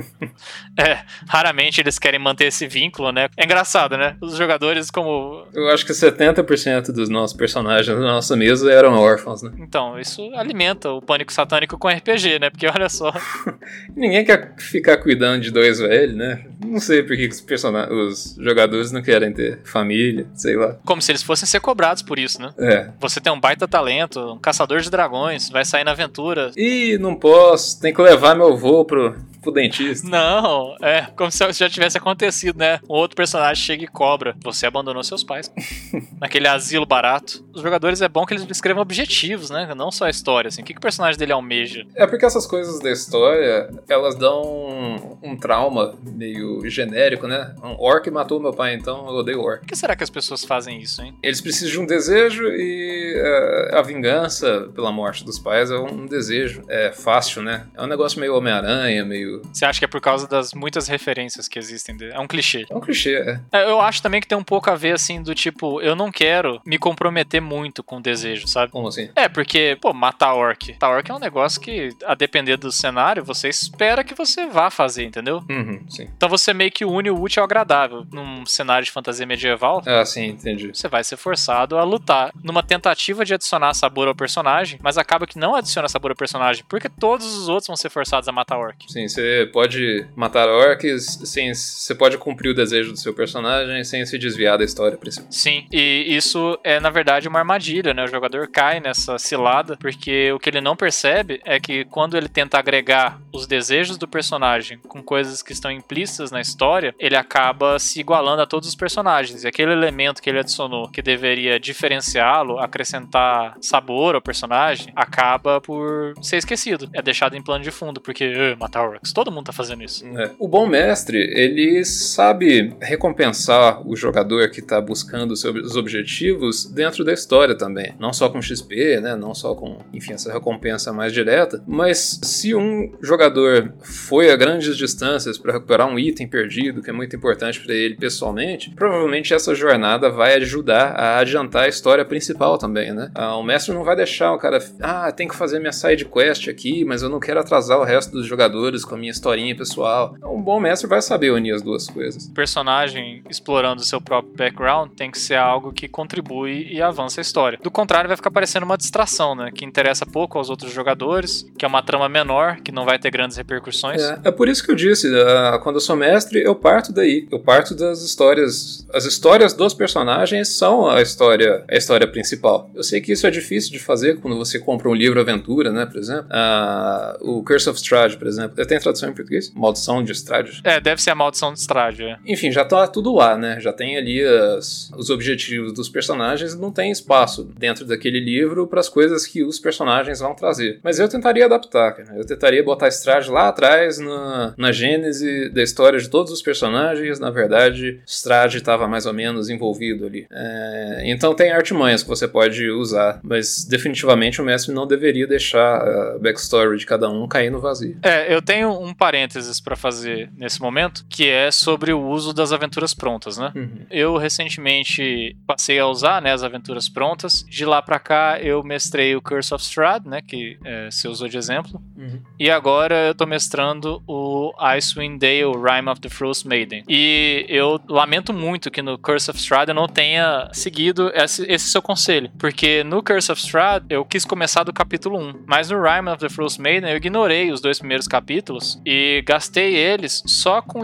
é, raramente eles querem manter esse vínculo, né? É engraçado, né? Os jogadores, como. Eu acho que 70% dos nossos personagens da nossa mesa eram órfãos, né? Então, isso alimenta o pânico satânico com RPG, né? Porque olha só. Ninguém quer ficar cuidando de dois velhos, né? Não sei por que os, person... os jogadores não querem ter família, sei lá. Como se eles fossem ser cobrados por isso, né? É. Você tem um baita talento, um caçador de dragões, vai sair na aventura. Ih, não posso, tem que levar meu voo pro, pro dentista. Não, é como se já tivesse acontecido, né? Um outro personagem chega e cobra. Você abandonou seus pais. Naquele asilo barato. Os jogadores é bom que eles escrevam objetivos, né? Não só a história, assim. O que, que o personagem dele almeja? É porque essas coisas da história, elas dão um, um trauma meio genérico, né? Um orc matou meu pai, então eu odeio orc. Por que será que as pessoas fazem isso, hein? Eles precisam de um desejo e uh, a vingança pela morte dos pais é um desejo. É fácil, né? É um negócio meio Homem-Aranha, meio você acha que é por causa das muitas referências que existem? É um clichê. É um clichê, é. é. Eu acho também que tem um pouco a ver, assim, do tipo, eu não quero me comprometer muito com o desejo, sabe? Como assim? É, porque, pô, matar orc. Matar orc é um negócio que, a depender do cenário, você espera que você vá fazer, entendeu? Uhum, sim. Então você meio que une o útil ao agradável. Num cenário de fantasia medieval. Ah, sim, entendi. Você vai ser forçado a lutar numa tentativa de adicionar sabor ao personagem, mas acaba que não adiciona sabor ao personagem, porque todos os outros vão ser forçados a matar orc. Sim, você pode matar orcs sem. Você pode cumprir o desejo do seu personagem sem se desviar da história principal. Sim, e isso é na verdade uma armadilha, né? O jogador cai nessa cilada, porque o que ele não percebe é que quando ele tenta agregar os desejos do personagem com coisas que estão implícitas na história, ele acaba se igualando a todos os personagens. E aquele elemento que ele adicionou que deveria diferenciá-lo, acrescentar sabor ao personagem, acaba por ser esquecido. É deixado em plano de fundo, porque matar orcs Todo mundo tá fazendo isso. É. O bom mestre, ele sabe recompensar o jogador que tá buscando os objetivos dentro da história também. Não só com XP, né? Não só com, enfim, essa recompensa mais direta. Mas se um jogador foi a grandes distâncias para recuperar um item perdido, que é muito importante para ele pessoalmente, provavelmente essa jornada vai ajudar a adiantar a história principal também, né? Ah, o mestre não vai deixar o cara, ah, tem que fazer minha side quest aqui, mas eu não quero atrasar o resto dos jogadores com a minha historinha pessoal. Um bom mestre vai saber unir as duas coisas. O personagem explorando o seu próprio background tem que ser algo que contribui e avança a história. Do contrário, vai ficar parecendo uma distração, né? Que interessa pouco aos outros jogadores, que é uma trama menor, que não vai ter grandes repercussões. É, é por isso que eu disse, uh, quando eu sou mestre, eu parto daí. Eu parto das histórias. As histórias dos personagens são a história, a história principal. Eu sei que isso é difícil de fazer quando você compra um livro aventura, né? Por exemplo. Uh, o Curse of Strahd, por exemplo. Tenho tradução em português? Maldição de Estrade. É, deve ser a Maldição de Estrade. É. Enfim, já tá tudo lá, né? Já tem ali as, os objetivos dos personagens e não tem espaço dentro daquele livro para as coisas que os personagens vão trazer. Mas eu tentaria adaptar, cara. Eu tentaria botar Estrade lá atrás na, na gênese da história de todos os personagens. Na verdade, Estrade estava mais ou menos envolvido ali. É, então tem artimanhas que você pode usar, mas definitivamente o mestre não deveria deixar a backstory de cada um cair no vazio. É, eu tenho um parênteses para fazer nesse momento, que é é sobre o uso das aventuras prontas, né? Uhum. Eu recentemente passei a usar né, as aventuras prontas. De lá pra cá eu mestrei o Curse of Strahd, né, que é, você usou de exemplo. Uhum. E agora eu tô mestrando o Icewind Dale Rime of the Frost Maiden. E eu lamento muito que no Curse of Strahd eu não tenha seguido esse, esse seu conselho. Porque no Curse of Strahd eu quis começar do capítulo 1. Mas no Rime of the Frost Maiden eu ignorei os dois primeiros capítulos e gastei eles só com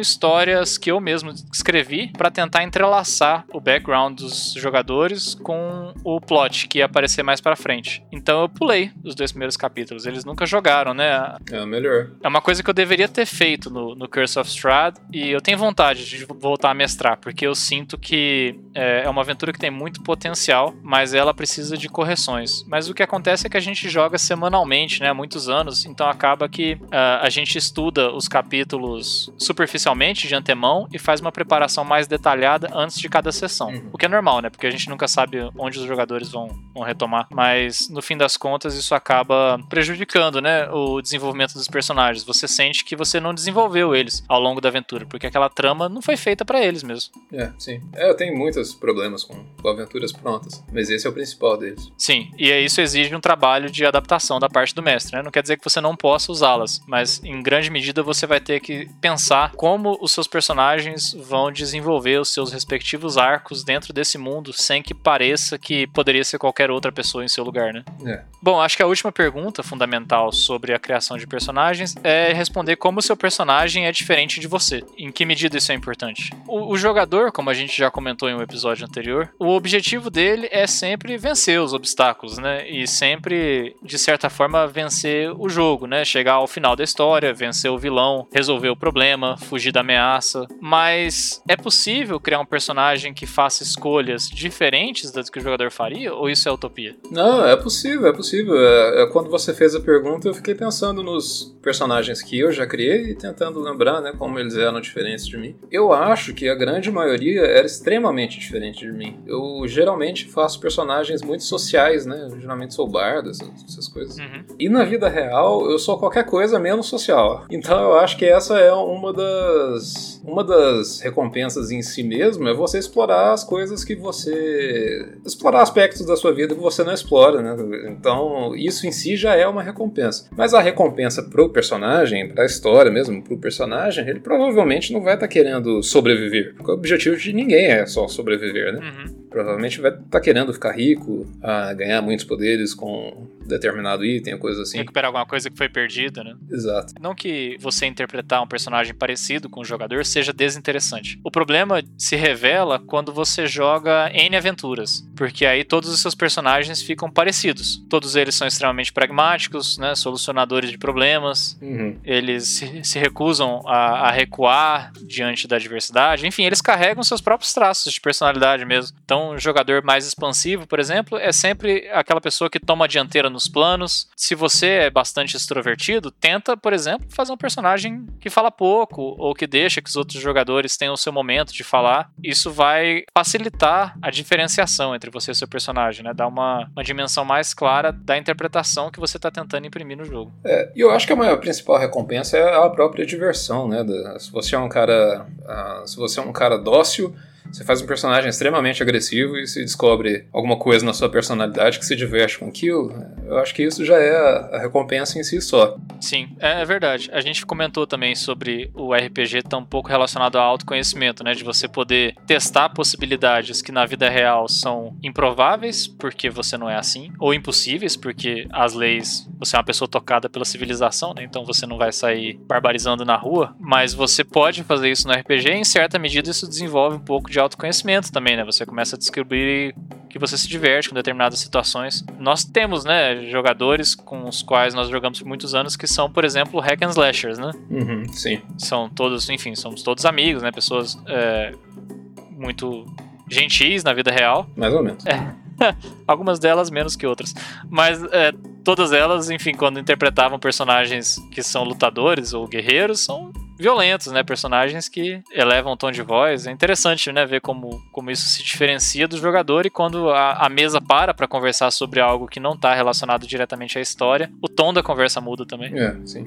histórias que eu mesmo escrevi para tentar entrelaçar o background dos jogadores com o plot que ia aparecer mais pra frente. Então eu pulei os dois primeiros capítulos. Eles nunca jogaram, né? É melhor. É uma coisa que eu deveria ter feito no, no Curse of Strahd e eu tenho vontade de voltar a mestrar, porque eu sinto que é, é uma aventura que tem muito potencial, mas ela precisa de correções. Mas o que acontece é que a gente joga semanalmente, né, há muitos anos, então acaba que uh, a gente estuda os capítulos superficialmente, de antemão, e faz uma preparação mais detalhada antes de cada sessão. Uhum. O que é normal, né, porque a gente nunca sabe onde os jogadores vão, vão retomar, mas no fim das contas isso acaba prejudicando, né, o desenvolvimento dos personagens. Você sente que você não desenvolveu eles ao longo da aventura, porque aquela trama não foi feita para eles mesmo. É, sim. É, eu tenho muitos problemas com, com aventuras prontas, mas esse é o principal deles. Sim, e isso exige um trabalho de adaptação da parte do mestre, né? Não quer dizer que você não possa usá-las, mas em grande medida você vai ter que pensar como os seus personagens vão desenvolver os seus respectivos arcos dentro desse mundo sem que pareça que poderia ser qualquer outra pessoa em seu lugar, né? É. Bom, acho que a última pergunta fundamental sobre a criação de personagens é responder como o seu personagem é diferente de você. Em que medida isso é importante? O, o jogador, como a gente já comentou em um episódio anterior, o objetivo dele é sempre vencer os obstáculos, né? E sempre, de certa forma, vencer o jogo, né? Chegar ao final da história, vencer o vilão, resolver o problema, fugir da ameaça. Mas é possível criar um personagem que faça escolhas diferentes das que o jogador faria? Ou isso é utopia? Não, é possível, é possível. É, é, quando você fez a pergunta, eu fiquei pensando nos personagens que eu já criei e tentando lembrar, né, como eles eram diferentes de mim. Eu acho que a grande maioria era extremamente diferente de mim. Eu geralmente faço personagens muito sociais, né? Eu geralmente sou bardo, essas, essas coisas. Uhum. E na vida real, eu sou qualquer coisa menos social. Então eu acho que essa é uma das uma das recompensas em si mesmo é você explorar as coisas que você explorar aspectos da sua vida que você não explora, né? Então, isso em si já é uma recompensa. Mas a recompensa pro personagem, pra história mesmo, pro personagem, ele provavelmente não vai estar querendo sobreviver, porque o objetivo de ninguém é só sobreviver, né? Uhum. Provavelmente vai estar querendo ficar rico, a ganhar muitos poderes com determinado item, coisa assim. Recuperar alguma coisa que foi perdida, né? Exato. Não que você interpretar um personagem parecido com o jogador seja desinteressante. O problema se revela quando você joga N aventuras, porque aí todos os seus personagens ficam parecidos. Todos eles são extremamente pragmáticos, né? Solucionadores de problemas. Uhum. Eles se, se recusam a, a recuar diante da adversidade. Enfim, eles carregam seus próprios traços de personalidade mesmo. Então, um jogador mais expansivo, por exemplo, é sempre aquela pessoa que toma a dianteira nos planos. Se você é bastante extrovertido, tenta, por exemplo, fazer um personagem que fala pouco ou que deixa que os outros jogadores tenham o seu momento de falar. Isso vai facilitar a diferenciação entre você e seu personagem, né? Dar uma, uma dimensão mais clara da interpretação que você está tentando imprimir no jogo. É, e eu acho que a maior principal recompensa é a própria diversão, né? Se você é um cara, ah, se você é um cara dócil, você faz um personagem extremamente agressivo e se descobre alguma coisa na sua personalidade que se diverte com aquilo. Eu acho que isso já é a, recompensa em si só. Sim, é, é verdade. A gente comentou também sobre o RPG tão pouco relacionado ao autoconhecimento, né? De você poder testar possibilidades que na vida real são improváveis, porque você não é assim, ou impossíveis, porque as leis. Você é uma pessoa tocada pela civilização, né? Então você não vai sair barbarizando na rua. Mas você pode fazer isso no RPG e, em certa medida, isso desenvolve um pouco de autoconhecimento também, né? Você começa a descobrir que você se diverte com determinadas situações. Nós temos, né, jogadores com os quais nós jogamos por muitos anos que são, por exemplo, hack and slashers, né? Uhum, sim. São todos, enfim, somos todos amigos, né? Pessoas é, muito gentis na vida real. Mais ou menos. Algumas delas menos que outras. Mas é, todas elas, enfim, quando interpretavam personagens que são lutadores ou guerreiros, são violentos, né? Personagens que elevam o tom de voz. É interessante, né? Ver como, como isso se diferencia do jogador e quando a, a mesa para para conversar sobre algo que não está relacionado diretamente à história, o tom da conversa muda também. É, sim.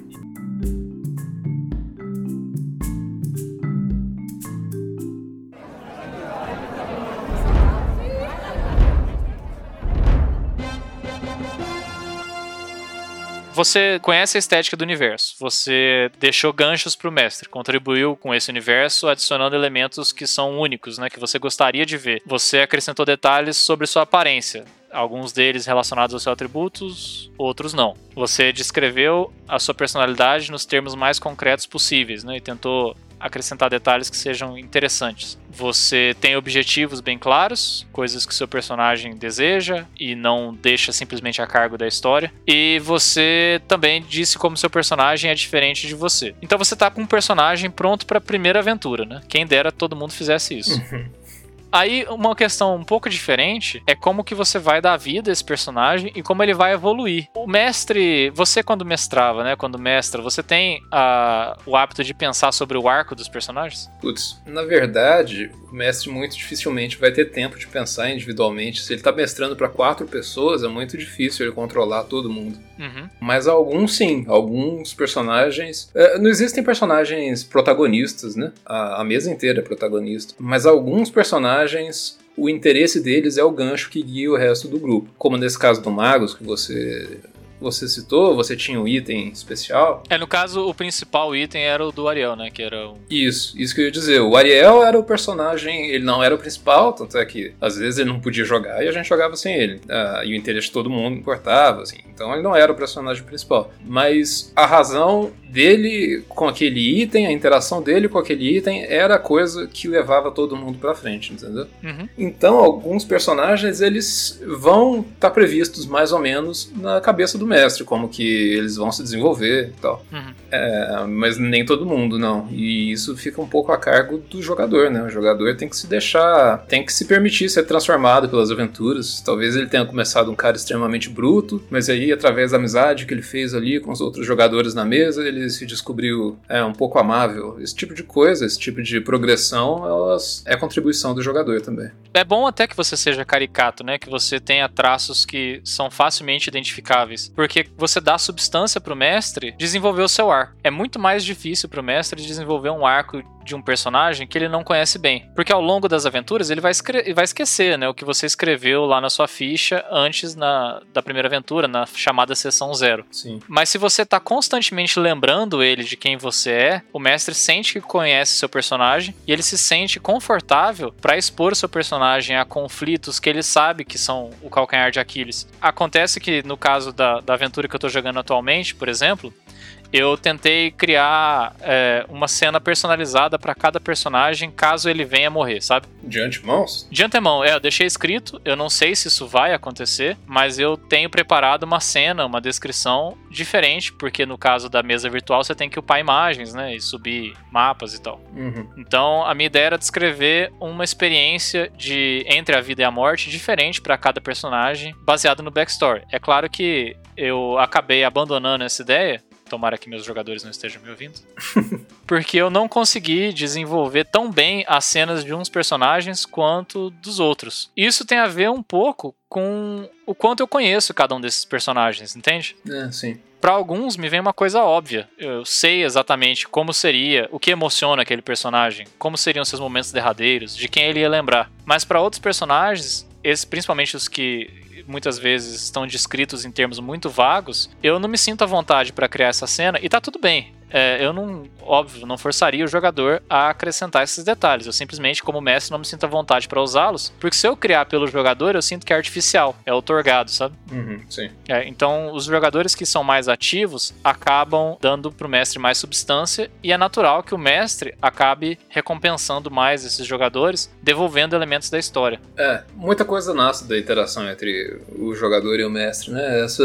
Você conhece a estética do universo, você deixou ganchos pro mestre, contribuiu com esse universo, adicionando elementos que são únicos, né, que você gostaria de ver. Você acrescentou detalhes sobre sua aparência, alguns deles relacionados aos seus atributos, outros não. Você descreveu a sua personalidade nos termos mais concretos possíveis, né, e tentou acrescentar detalhes que sejam interessantes. Você tem objetivos bem claros, coisas que seu personagem deseja e não deixa simplesmente a cargo da história. E você também disse como seu personagem é diferente de você. Então você tá com um personagem pronto para a primeira aventura, né? Quem dera todo mundo fizesse isso. Aí, uma questão um pouco diferente é como que você vai dar vida a esse personagem e como ele vai evoluir. O mestre, você quando mestrava, né, quando mestra, você tem uh, o hábito de pensar sobre o arco dos personagens? Putz, na verdade, o mestre muito dificilmente vai ter tempo de pensar individualmente. Se ele tá mestrando para quatro pessoas, é muito difícil ele controlar todo mundo. Uhum. Mas alguns sim, alguns personagens. É, não existem personagens protagonistas, né? A, a mesa inteira é protagonista. Mas alguns personagens personagens, o interesse deles é o gancho que guia o resto do grupo. Como nesse caso do Magos, que você você citou, você tinha um item especial. É, no caso, o principal item era o do Ariel, né? Que era o... Isso, isso que eu ia dizer. O Ariel era o personagem, ele não era o principal, tanto é que às vezes ele não podia jogar e a gente jogava sem ele. Ah, e o interesse de todo mundo importava, assim. Então ele não era o personagem principal. Mas a razão dele com aquele item, a interação dele com aquele item era a coisa que levava todo mundo pra frente, entendeu? Uhum. Então alguns personagens eles vão estar tá previstos mais ou menos na cabeça do mestre, como que eles vão se desenvolver e tal. Uhum. É, mas nem todo mundo, não. E isso fica um pouco a cargo do jogador, né? O jogador tem que se deixar, tem que se permitir ser transformado pelas aventuras. Talvez ele tenha começado um cara extremamente bruto, mas aí através da amizade que ele fez ali com os outros jogadores na mesa, ele se descobriu é, um pouco amável. Esse tipo de coisa, esse tipo de progressão, elas é contribuição do jogador também. É bom até que você seja caricato, né? Que você tenha traços que são facilmente identificáveis porque você dá substância pro mestre desenvolver o seu arco. É muito mais difícil pro mestre desenvolver um arco de um personagem que ele não conhece bem. Porque ao longo das aventuras ele vai, vai esquecer né, o que você escreveu lá na sua ficha antes na, da primeira aventura, na chamada sessão zero. Sim. Mas se você está constantemente lembrando ele de quem você é, o mestre sente que conhece seu personagem e ele se sente confortável para expor seu personagem a conflitos que ele sabe que são o calcanhar de Aquiles. Acontece que no caso da, da aventura que eu estou jogando atualmente, por exemplo, eu tentei criar é, uma cena personalizada para cada personagem caso ele venha morrer, sabe? De antemão? De antemão, é, eu deixei escrito, eu não sei se isso vai acontecer, mas eu tenho preparado uma cena, uma descrição diferente, porque no caso da mesa virtual você tem que upar imagens, né, e subir mapas e tal. Uhum. Então, a minha ideia era descrever uma experiência de entre a vida e a morte diferente para cada personagem, baseado no backstory. É claro que eu acabei abandonando essa ideia Tomara que meus jogadores não estejam me ouvindo. Porque eu não consegui desenvolver tão bem as cenas de uns personagens quanto dos outros. Isso tem a ver um pouco com o quanto eu conheço cada um desses personagens, entende? É, sim. Para alguns me vem uma coisa óbvia. Eu sei exatamente como seria, o que emociona aquele personagem, como seriam seus momentos derradeiros, de quem ele ia lembrar. Mas para outros personagens, esses, principalmente os que muitas vezes estão descritos em termos muito vagos, eu não me sinto à vontade para criar essa cena e tá tudo bem é, eu não, óbvio, não forçaria o jogador a acrescentar esses detalhes. Eu simplesmente, como mestre, não me sinto à vontade para usá-los, porque se eu criar pelo jogador, eu sinto que é artificial, é otorgado, sabe? Uhum, sim. É, então, os jogadores que são mais ativos acabam dando pro mestre mais substância e é natural que o mestre acabe recompensando mais esses jogadores, devolvendo elementos da história. É, muita coisa nasce da interação entre o jogador e o mestre, né? Essa,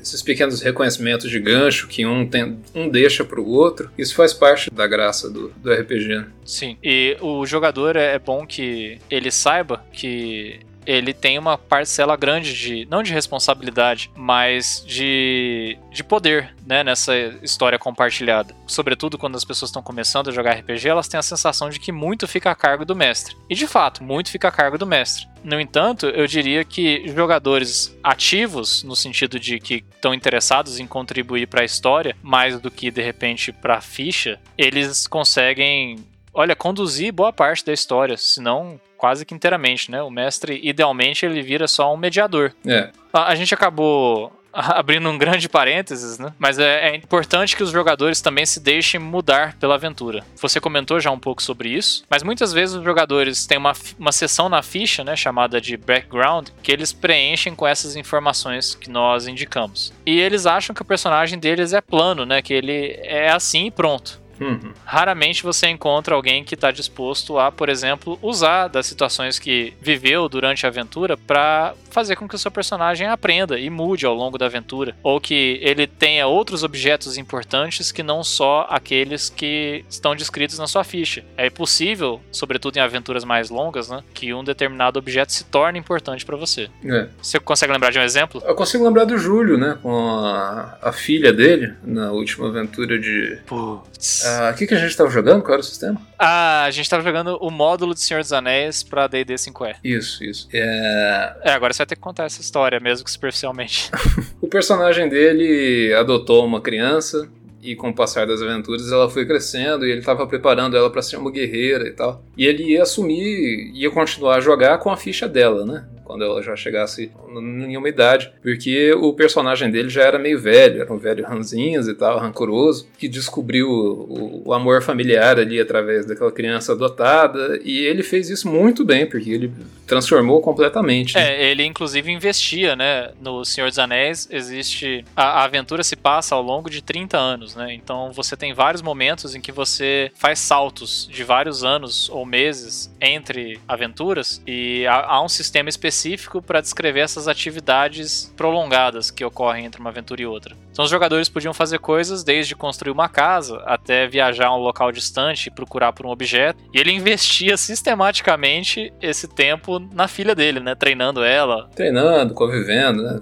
esses pequenos reconhecimentos de gancho que um, tem, um deixa para o outro. Isso faz parte da graça do, do RPG. Né? Sim. E o jogador é bom que ele saiba que ele tem uma parcela grande de, não de responsabilidade, mas de, de poder, né, nessa história compartilhada. Sobretudo quando as pessoas estão começando a jogar RPG, elas têm a sensação de que muito fica a cargo do mestre. E de fato, muito fica a cargo do mestre. No entanto, eu diria que jogadores ativos, no sentido de que estão interessados em contribuir para a história, mais do que de repente para a ficha, eles conseguem olha, conduzir boa parte da história, senão quase que inteiramente, né? O mestre, idealmente, ele vira só um mediador. É. A, a gente acabou abrindo um grande parênteses, né? Mas é, é, importante que os jogadores também se deixem mudar pela aventura. Você comentou já um pouco sobre isso, mas muitas vezes os jogadores têm uma, uma seção na ficha, né, chamada de background, que eles preenchem com essas informações que nós indicamos. E eles acham que o personagem deles é plano, né? Que ele é assim e pronto. Uhum. Raramente você encontra alguém que está disposto a, por exemplo, usar das situações que viveu durante a aventura para fazer com que o seu personagem aprenda e mude ao longo da aventura, ou que ele tenha outros objetos importantes que não só aqueles que estão descritos na sua ficha. É possível, sobretudo em aventuras mais longas, né, que um determinado objeto se torne importante para você. É. Você consegue lembrar de um exemplo? Eu consigo lembrar do Júlio, né, com a, a filha dele na última aventura de. Putz. Ah, O que, que a gente tava jogando? Qual era o sistema? Ah, a gente tava jogando o módulo de Senhor dos Anéis pra D&D 5e. Isso, isso. É, É, agora você vai ter que contar essa história, mesmo que superficialmente. O personagem dele adotou uma criança e com o passar das aventuras ela foi crescendo e ele estava preparando ela para ser uma guerreira e tal. E ele ia assumir, ia continuar a jogar com a ficha dela, né? Quando ela já chegasse em uma idade. Porque o personagem dele já era meio velho, era um velho ranzinhos e tal, rancoroso, que descobriu o, o amor familiar ali através daquela criança adotada. E ele fez isso muito bem, porque ele transformou completamente. né? É, ele inclusive investia, né? No Senhor dos Anéis existe. A, a aventura se passa ao longo de 30 anos, né? Então você tem vários momentos em que você faz saltos de vários anos ou meses entre aventuras e há, um sistema específico para descrever essas atividades prolongadas que ocorrem entre uma aventura e outra. Então os jogadores podiam fazer coisas desde construir uma casa até viajar a um local distante e procurar por um objeto. E ele investia sistematicamente esse tempo na filha dele, né? Treinando ela, treinando, convivendo, né?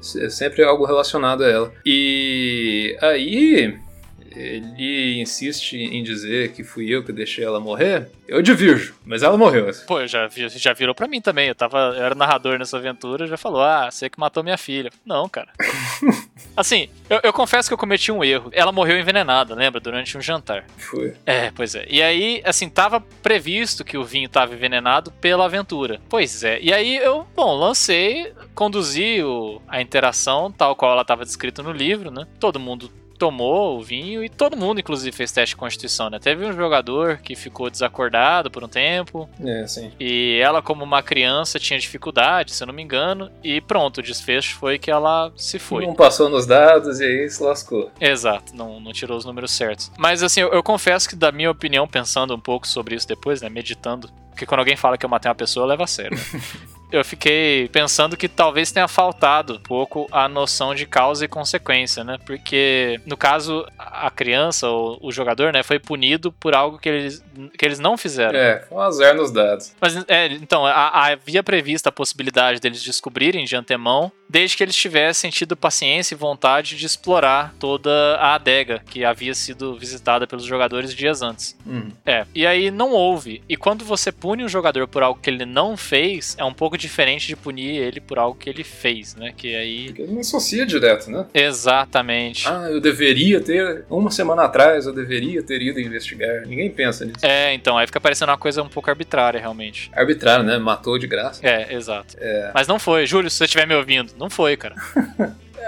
Se- sempre algo relacionado a ela. E aí ele insiste em dizer que fui eu que deixei ela morrer. Eu divirjo, mas ela morreu. Pô, já, já virou pra mim também. Eu, tava, eu era narrador nessa aventura, já falou: Ah, você que matou minha filha. Não, cara. assim, eu, eu confesso que eu cometi um erro. Ela morreu envenenada, lembra? Durante um jantar. Foi. É, pois é. E aí, assim, tava previsto que o vinho tava envenenado pela aventura. Pois é. E aí eu, bom, lancei, conduzi o- a interação tal qual ela tava descrita no livro, né? Todo mundo tomou o vinho e todo mundo, inclusive, fez teste de constituição, né? Teve um jogador que ficou desacordado por um tempo. É, sim. E ela, como uma criança, tinha dificuldade, se eu não me engano. E pronto, o desfecho foi que ela se foi. Não passou nos dados e aí se lascou. Exato, não, não tirou os números certos. Mas assim, eu, eu confesso que, da minha opinião, pensando um pouco sobre isso depois, né, meditando, porque quando alguém fala que eu matei uma pessoa, eu levo a sério. né? eu fiquei pensando que talvez tenha faltado um pouco a noção de causa e consequência, né? Porque, no caso, a criança ou o jogador, né, foi punido por algo que eles, que eles não fizeram. É, um azar nos dados. Mas, é, então, havia prevista a possibilidade deles descobrirem de antemão, desde que eles tivessem tido paciência e vontade de explorar toda a adega que havia sido visitada pelos jogadores dias antes. Uhum. É, e aí não houve. E quando você pune um jogador por algo que ele não fez, é um pouco diferente de punir ele por algo que ele fez, né? Que aí. Porque ele não associa direto, né? Exatamente. Ah, eu deveria ter. Uma semana atrás eu deveria ter ido investigar. Ninguém pensa nisso. É, então, aí fica parecendo uma coisa um pouco arbitrária, realmente. Arbitrário, né? Matou de graça. É, exato. Mas não foi. Júlio, se você estiver me ouvindo, não foi, cara.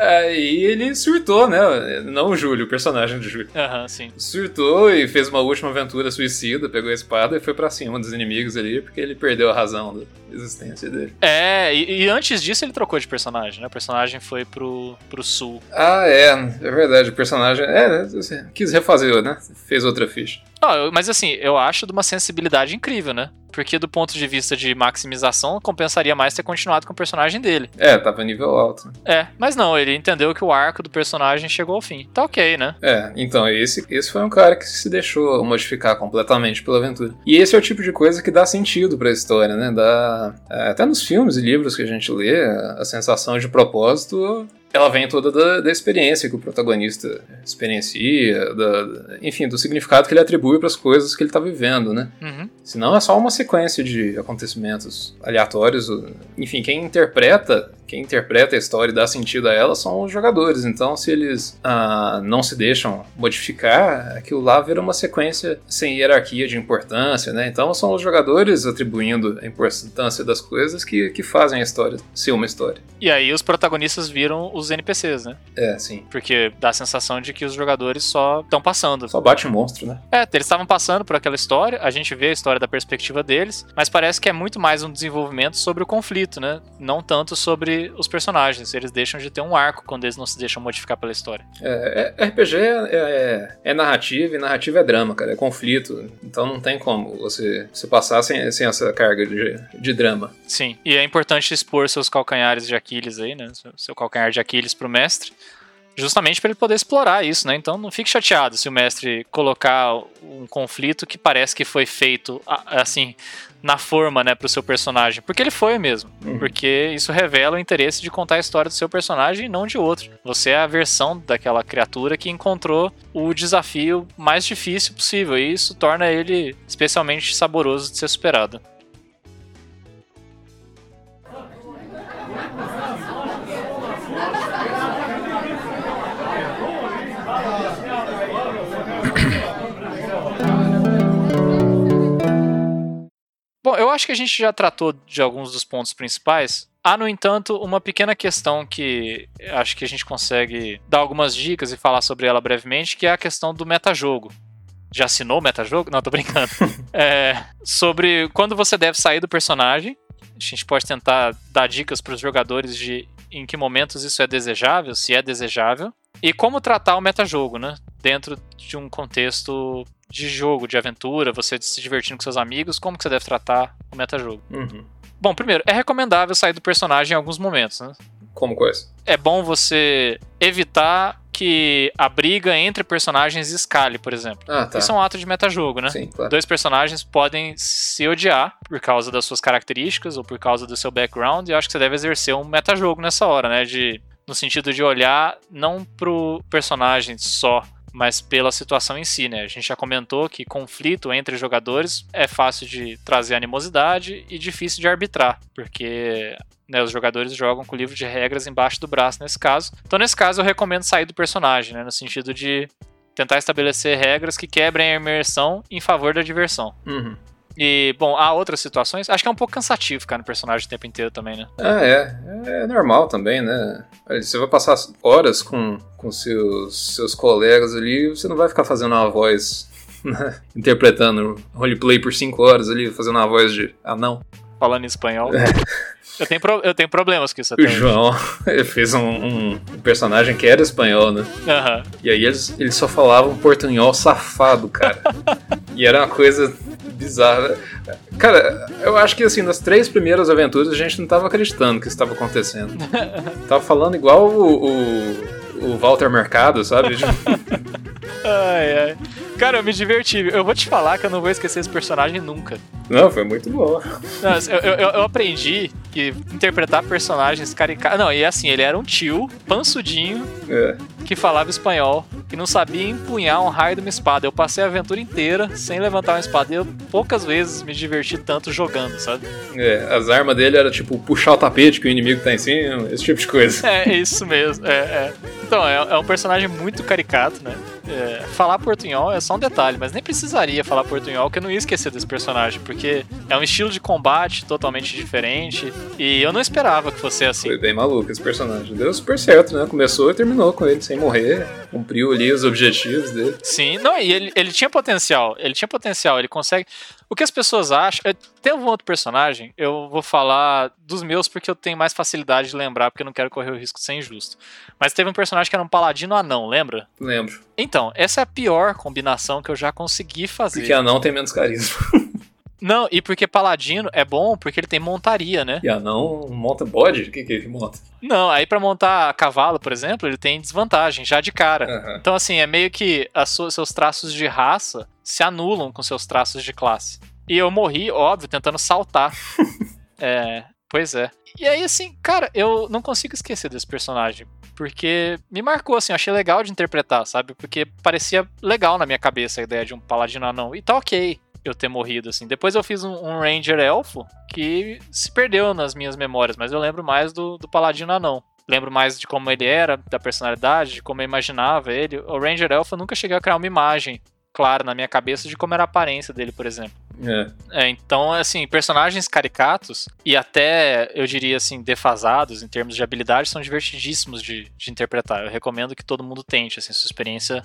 Aí ele surtou, né? Não o Júlio, o personagem de Júlio. Aham, sim. Surtou e fez uma última aventura suicida, pegou a espada e foi pra cima dos inimigos ali, porque ele perdeu a razão da existência dele. É, e, e antes disso ele trocou de personagem, né? O personagem foi pro, pro sul. Ah, é, é verdade, o personagem. É, assim, quis refazer, né? Fez outra ficha. Não, mas assim, eu acho de uma sensibilidade incrível, né? Porque do ponto de vista de maximização, compensaria mais ter continuado com o personagem dele. É, tava nível alto. É, mas não, ele entendeu que o arco do personagem chegou ao fim. Tá ok, né? É, então esse, esse foi um cara que se deixou modificar completamente pela aventura. E esse é o tipo de coisa que dá sentido pra história, né? Dá, até nos filmes e livros que a gente lê, a sensação de propósito ela vem toda da, da experiência que o protagonista experiencia, da- da- enfim, do significado que ele atribui para as coisas que ele tá vivendo, né? Uhum. Senão é só uma sequência de acontecimentos aleatórios. Enfim, quem interpreta quem interpreta a história e dá sentido a ela são os jogadores. Então, se eles ah, não se deixam modificar, aquilo lá vira uma sequência sem hierarquia de importância, né? Então, são os jogadores atribuindo a importância das coisas que, que fazem a história ser uma história. E aí os protagonistas viram os NPCs, né? É, sim. Porque dá a sensação de que os jogadores só estão passando. Só bate monstro, né? É, eles estavam passando por aquela história, a gente vê a história da perspectiva deles, mas parece que é muito mais um desenvolvimento sobre o conflito, né? Não tanto sobre os personagens. Eles deixam de ter um arco quando eles não se deixam modificar pela história. É, é- RPG é, é- é narrativa e narrativa é drama, cara. É conflito. Então não tem como você, você passar sem, sem essa carga de, de drama. Sim, e é importante expor seus calcanhares de Aquiles aí, né? Seu- Seu calcanhar de Aquiles pro mestre. Justamente para ele poder explorar isso, né? Então não fique chateado se o mestre colocar um conflito que parece que foi feito assim na forma, né, pro seu personagem, porque ele foi mesmo. Uhum. Porque isso revela o interesse de contar a história do seu personagem e não de outro. Você é a versão daquela criatura que encontrou o desafio mais difícil possível e isso torna ele especialmente saboroso de ser superado. Bom, eu acho que a gente já tratou de alguns dos pontos principais. Há, no entanto, uma pequena questão que acho que a gente consegue dar algumas dicas e falar sobre ela brevemente, que é a questão do metajogo. Já assinou o metajogo? Não, tô brincando. É, sobre quando você deve sair do personagem. A gente pode tentar dar dicas para os jogadores de em que momentos isso é desejável, se é desejável, e como tratar o metajogo, né? Dentro de um contexto de jogo, de aventura, você se divertindo com seus amigos, como que você deve tratar o metajogo? Uhum. Bom, primeiro, é recomendável sair do personagem em alguns momentos, né? Como coisa? É bom você evitar que a briga entre personagens escale, por exemplo. Ah, tá. Isso é um ato de metajogo, né? Sim, claro. Dois personagens podem se odiar por causa das suas características ou por causa do seu background, e eu acho que você deve exercer um metajogo nessa hora, né? De, no sentido de olhar não pro personagem só, mas pela situação em si, né? A gente já comentou que conflito entre jogadores é fácil de trazer animosidade e difícil de arbitrar, porque né, os jogadores jogam com o livro de regras embaixo do braço nesse caso. Então, nesse caso, eu recomendo sair do personagem, né? No sentido de tentar estabelecer regras que quebrem a imersão em favor da diversão. Uhum. E, bom, há outras situações. Acho que é um pouco cansativo ficar no personagem o tempo inteiro também, né? Ah, é. É normal também, né? Você vai passar horas com, com seus, seus colegas ali, você não vai ficar fazendo uma voz, né? interpretando roleplay por cinco horas ali, fazendo uma voz de anão. Falando em espanhol. Eu, tenho pro- eu tenho problemas com isso até O. João, ele fez um, um personagem que era espanhol, né? Aham. E aí eles, eles só falavam portunhol safado, cara. e era uma coisa bizarra. Cara, eu acho que assim, nas três primeiras aventuras a gente não tava acreditando que isso estava acontecendo. tava falando igual o, o, o Walter Mercado, sabe? Ai, ai. Cara, eu me diverti. Eu vou te falar que eu não vou esquecer esse personagem nunca. Não, foi muito bom. Não, eu, eu- eu aprendi que interpretar personagens caricatos. Não, e assim, ele era um tio, pansudinho, É. que falava espanhol e não sabia empunhar um raio de uma espada. Eu passei a aventura inteira sem levantar uma espada e eu poucas vezes me diverti tanto jogando, sabe? É, as armas dele era tipo puxar o tapete que o inimigo tá em cima, esse tipo de coisa. É, isso mesmo. É, é. Então, é, é um personagem muito caricato, né? É, falar portunhol é só um detalhe, mas nem precisaria falar portunhol, que eu não ia esquecer desse personagem, porque é um estilo de combate totalmente diferente e eu não esperava que fosse assim. Foi bem maluco esse personagem. Deu super certo, né? Começou e terminou com ele sem morrer. Cumpriu ali os objetivos dele. Sim, não, e ele, ele tinha potencial, ele tinha potencial, ele consegue. O que as pessoas acham. é, Tem um outro personagem, eu vou falar dos meus porque eu tenho mais facilidade de lembrar, porque eu não quero correr o risco de ser injusto. Mas teve um personagem que era um paladino anão, lembra? Lembro. Então, essa é a pior combinação que eu já consegui fazer. Porque anão tem menos carisma. Não, e porque paladino é bom porque ele tem montaria, né? E anão monta bode? O que que ele monta? Não, aí pra montar cavalo, por exemplo, ele tem desvantagem já de cara. Aham. Então, assim, é meio que seus traços de raça se anulam com seus traços de classe. E eu morri, óbvio, tentando saltar. é, pois é. E aí, assim, cara, eu não consigo esquecer desse personagem. Porque me marcou, assim, eu achei legal de interpretar, sabe? Porque parecia legal na minha cabeça a ideia de um paladino anão. E tá ok. Eu ter morrido, assim. Depois eu fiz um, um Ranger Elfo que se perdeu nas minhas memórias, mas eu lembro mais do, do Paladino Anão. Lembro mais de como ele era, da personalidade, de como eu imaginava ele. O Ranger Elfo eu nunca cheguei a criar uma imagem clara na minha cabeça de como era a aparência dele, por exemplo. É. É, então, assim, personagens caricatos e até, eu diria assim, defasados em termos de habilidade são divertidíssimos de, de interpretar. Eu recomendo que todo mundo tente, assim, sua experiência.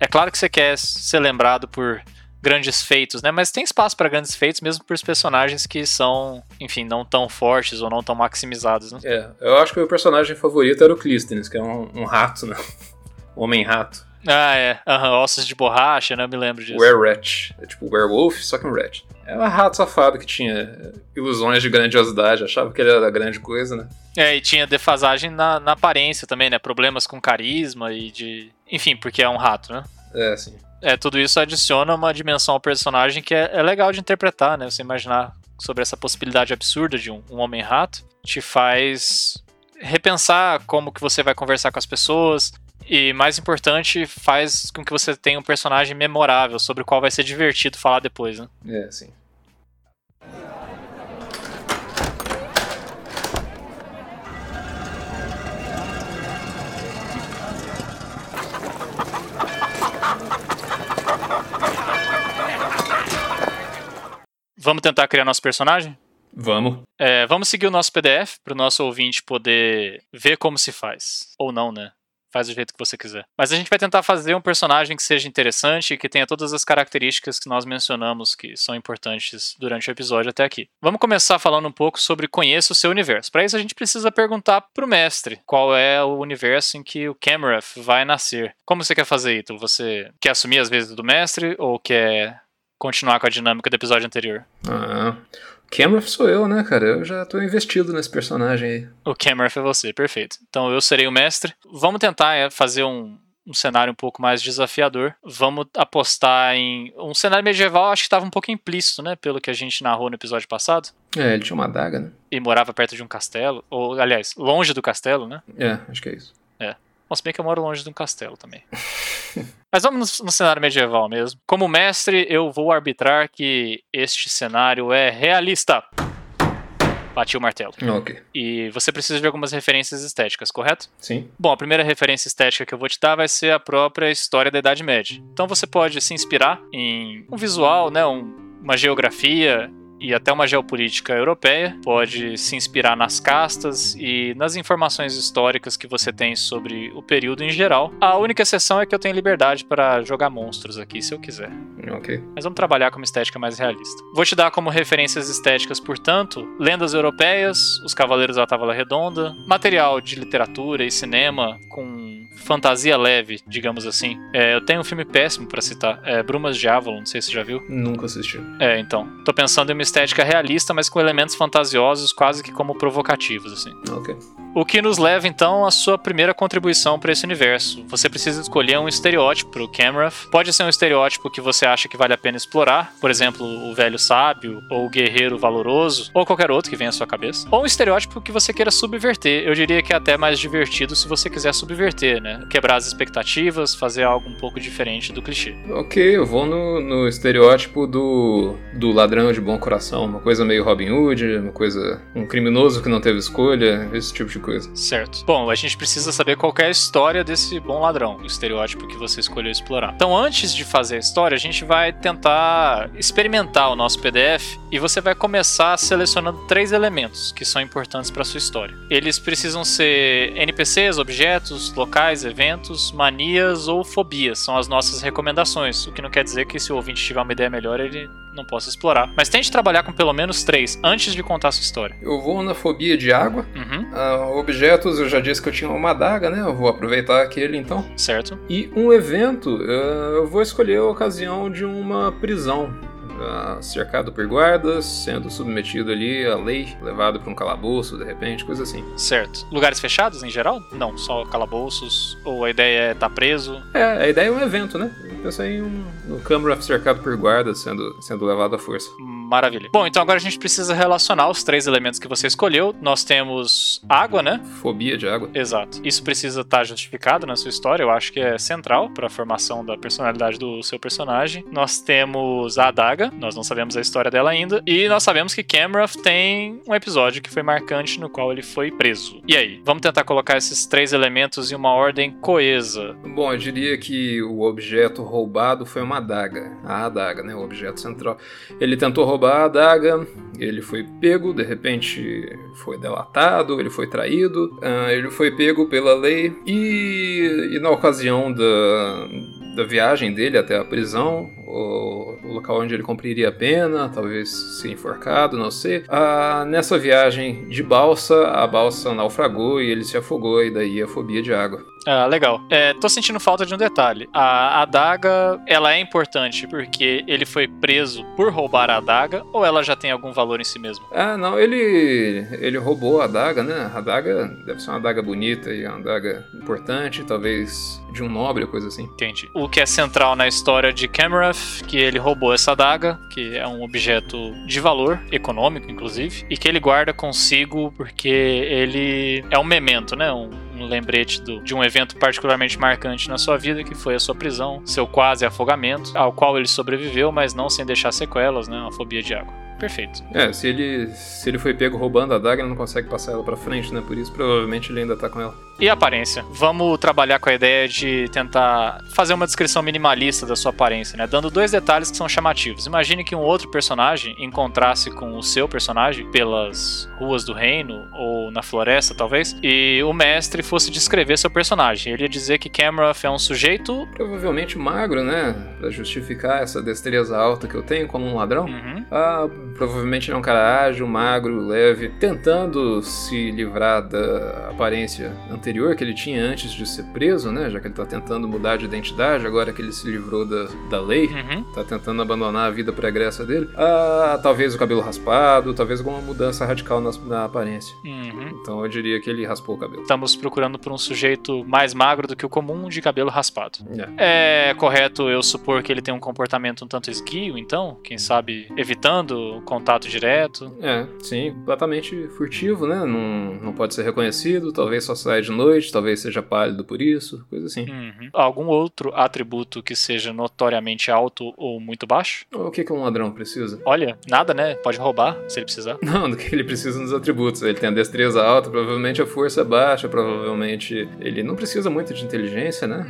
É claro que você quer ser lembrado por grandes feitos, né? Mas tem espaço para grandes feitos mesmo por personagens que são, enfim, não tão fortes ou não tão maximizados, né? É, eu acho que o meu personagem favorito era o Clístenes, que é um, um rato, né? Homem-rato. Ah, é. Aham, ossos de borracha, né? Eu me lembro disso. Were-Rat. É tipo werewolf, só que um rat. É um rato safado que tinha ilusões de grandiosidade, achava que ele era grande coisa, né? É, e tinha defasagem na, na aparência também, né? Problemas com carisma e de. Enfim, porque é um rato, né? É, assim. É, tudo isso adiciona uma dimensão ao personagem que é, é legal de interpretar, né? Você imaginar sobre essa possibilidade absurda de um, um homem-rato te faz repensar como que você vai conversar com as pessoas e, mais importante, faz com que você tenha um personagem memorável sobre o qual vai ser divertido falar depois, né? É, sim. Vamos tentar criar nosso personagem? Vamos. É, vamos seguir o nosso PDF para o nosso ouvinte poder ver como se faz. Ou não, né? Faz do jeito que você quiser. Mas a gente vai tentar fazer um personagem que seja interessante e que tenha todas as características que nós mencionamos que são importantes durante o episódio até aqui. Vamos começar falando um pouco sobre conheça o seu universo. Para isso a gente precisa perguntar pro mestre qual é o universo em que o Camereth vai nascer. Como você quer fazer, Ítalo? Você quer assumir as vezes do mestre ou quer continuar com a dinâmica do episódio anterior? Ah, Cameron sou eu, né, cara? Eu já tô investido nesse personagem aí. O Camereth é você, perfeito. Então eu serei o mestre. Vamos tentar é, fazer um, um cenário um pouco mais desafiador. Vamos apostar em. Um cenário medieval, acho que estava um pouco implícito, né? Pelo que a gente narrou no episódio passado. É, ele tinha uma adaga, né? E morava perto de um castelo. Ou, aliás, longe do castelo, né? É, acho que é isso. Bom, se bem que eu moro longe de um castelo também. Mas vamos no, no cenário medieval mesmo. Como mestre, eu vou arbitrar que este cenário é realista. Bati o martelo. Ok. E você precisa de algumas referências estéticas, correto? Sim. Bom, a primeira referência estética que eu vou te dar vai ser a própria história da Idade Média. Então você pode se inspirar em um visual, né, um- uma geografia e até uma geopolítica europeia. Pode se inspirar nas castas e nas informações históricas que você tem sobre o período em geral. A única exceção é que eu tenho liberdade para jogar monstros aqui, se eu quiser. Ok. Mas vamos trabalhar com uma estética mais realista. Vou te dar como referências estéticas, portanto, lendas europeias, os Cavaleiros da Távola Redonda, material de literatura e cinema com fantasia leve, digamos assim. É, eu tenho um filme péssimo pra citar, é Brumas de Avalon, não sei se você já viu. Nunca assisti. É, então. Tô pensando em uma estética realista, mas com elementos fantasiosos quase que como provocativos, assim. Ok. O que nos leva então à sua primeira contribuição para esse universo. Você precisa escolher um estereótipo para o Camerath. Pode ser um estereótipo que você acha que vale a pena explorar, por exemplo, o velho sábio, ou o guerreiro valoroso, ou qualquer outro que venha à sua cabeça. Ou um estereótipo que você queira subverter. Eu diria que é até mais divertido se você quiser subverter, né? Quebrar as expectativas, fazer algo um pouco diferente do clichê. Ok, eu vou no, no estereótipo do, do ladrão de bom coração. Uma coisa meio Robin Hood, uma coisa. um criminoso que não teve escolha, esse tipo de coisa. Certo. Bom, a gente precisa saber qual é a história desse bom ladrão, o estereótipo que você escolheu explorar. Então, antes de fazer a história, a gente vai tentar experimentar o nosso PDF e você vai começar selecionando três elementos que são importantes para sua história. Eles precisam ser NPCs, objetos, locais, eventos, manias ou fobias. São as nossas recomendações, o que não quer dizer que se o ouvinte tiver uma ideia melhor, ele não possa explorar. Mas tente trabalhar com pelo menos três antes de contar sua história. Eu vou na fobia de água. Uhum, Ah, objetos, eu já disse que eu tinha uma adaga, né? Eu vou aproveitar aquele então. certo. E um evento, eh, eu vou escolher a ocasião de uma prisão. Cercado por guardas, sendo submetido ali à lei, levado para um calabouço, de repente, coisa assim. Certo. Lugares fechados em geral? Não, só calabouços. Ou a ideia é estar preso. É, a ideia é um evento, né? Eu pensei em um, no Camerath cercado por guardas, sendo, sendo levado à força. Maravilha. Bom, então agora a gente precisa relacionar os três elementos que você escolheu. Nós temos água, né? Fobia de água. Exato. Isso precisa estar justificado na sua história. Eu acho que é central para a formação da personalidade do seu personagem. Nós temos a adaga. Nós não sabemos a história dela ainda. E nós sabemos que Camroth tem um episódio que foi marcante no qual ele foi preso. E aí? Vamos tentar colocar esses três elementos em uma ordem coesa. Bom, eu diria que o objeto roubado foi uma adaga. A adaga, né? O objeto central. Ele tentou roubar a adaga, ele foi pego, de repente foi delatado, ele foi traído, uh, ele foi pego pela lei e, e na ocasião da, da viagem dele até a prisão, o, o, local onde ele cumpriria a pena, talvez ser enforcado, não sei. Ah, nessa viagem de balsa, a balsa naufragou e ele se afogou, e daí a fobia de água. Ah, legal. É, tô sentindo falta de um detalhe. A adaga, ela é importante porque ele foi preso por roubar a adaga ou ela já tem algum valor em si mesmo? Ah, não, ele ele roubou a adaga, né? A adaga deve ser uma adaga bonita e uma adaga importante, talvez de um nobre ou coisa assim. Entendi. O que é central na história de Camerath, que ele roubou essa adaga, que é um objeto de valor econômico, inclusive, e que ele guarda consigo porque ele é um memento, né? Um, um lembrete do, de um evento particularmente marcante na sua vida, que foi a sua prisão, seu quase afogamento, ao qual ele sobreviveu, mas não sem deixar sequelas, né? Uma fobia de água. Perfeito. É, se ele, se ele foi pego roubando a daga, ele não consegue passar ela pra frente, né? Por isso, provavelmente, ele ainda tá com ela. E aparência? Vamos trabalhar com a ideia de tentar fazer uma descrição minimalista da sua aparência, né? Dando dois detalhes que são chamativos. Imagine que um outro personagem encontrasse com o seu personagem pelas ruas do reino ou na floresta, talvez, e o mestre fosse descrever seu personagem. Ele ia dizer que Camroth é um sujeito. Provavelmente magro, né? Pra justificar essa destreza alta que eu tenho como um ladrão. Uhum. Ah, provavelmente ele é um cara ágil, magro, leve, tentando se livrar da aparência anterior que ele tinha antes de ser preso, né? Já que ele tá tentando mudar de identidade, agora que ele se livrou da, da lei, Uhum. tá tentando abandonar a vida pregressa dele. Ah, talvez o cabelo raspado, talvez alguma mudança radical na, na aparência. Uhum. Então eu diria que ele raspou o cabelo. Estamos procurando por um sujeito mais magro do que o comum de cabelo raspado. É. É correto eu supor que ele tem um comportamento um tanto esguio, então? Quem sabe evitando contato direto? É, sim, completamente furtivo, né? Não, não pode ser reconhecido, talvez só saia de noite, talvez seja pálido por isso, coisa assim. Uhum. Algum outro atributo que seja notoriamente alto ou muito baixo? O que, que um ladrão precisa? Olha, nada, né? Pode roubar se ele precisar. Não, do que ele precisa nos atributos. Ele tem a destreza alta, provavelmente a força é baixa, provavelmente ele não precisa muito de inteligência, né?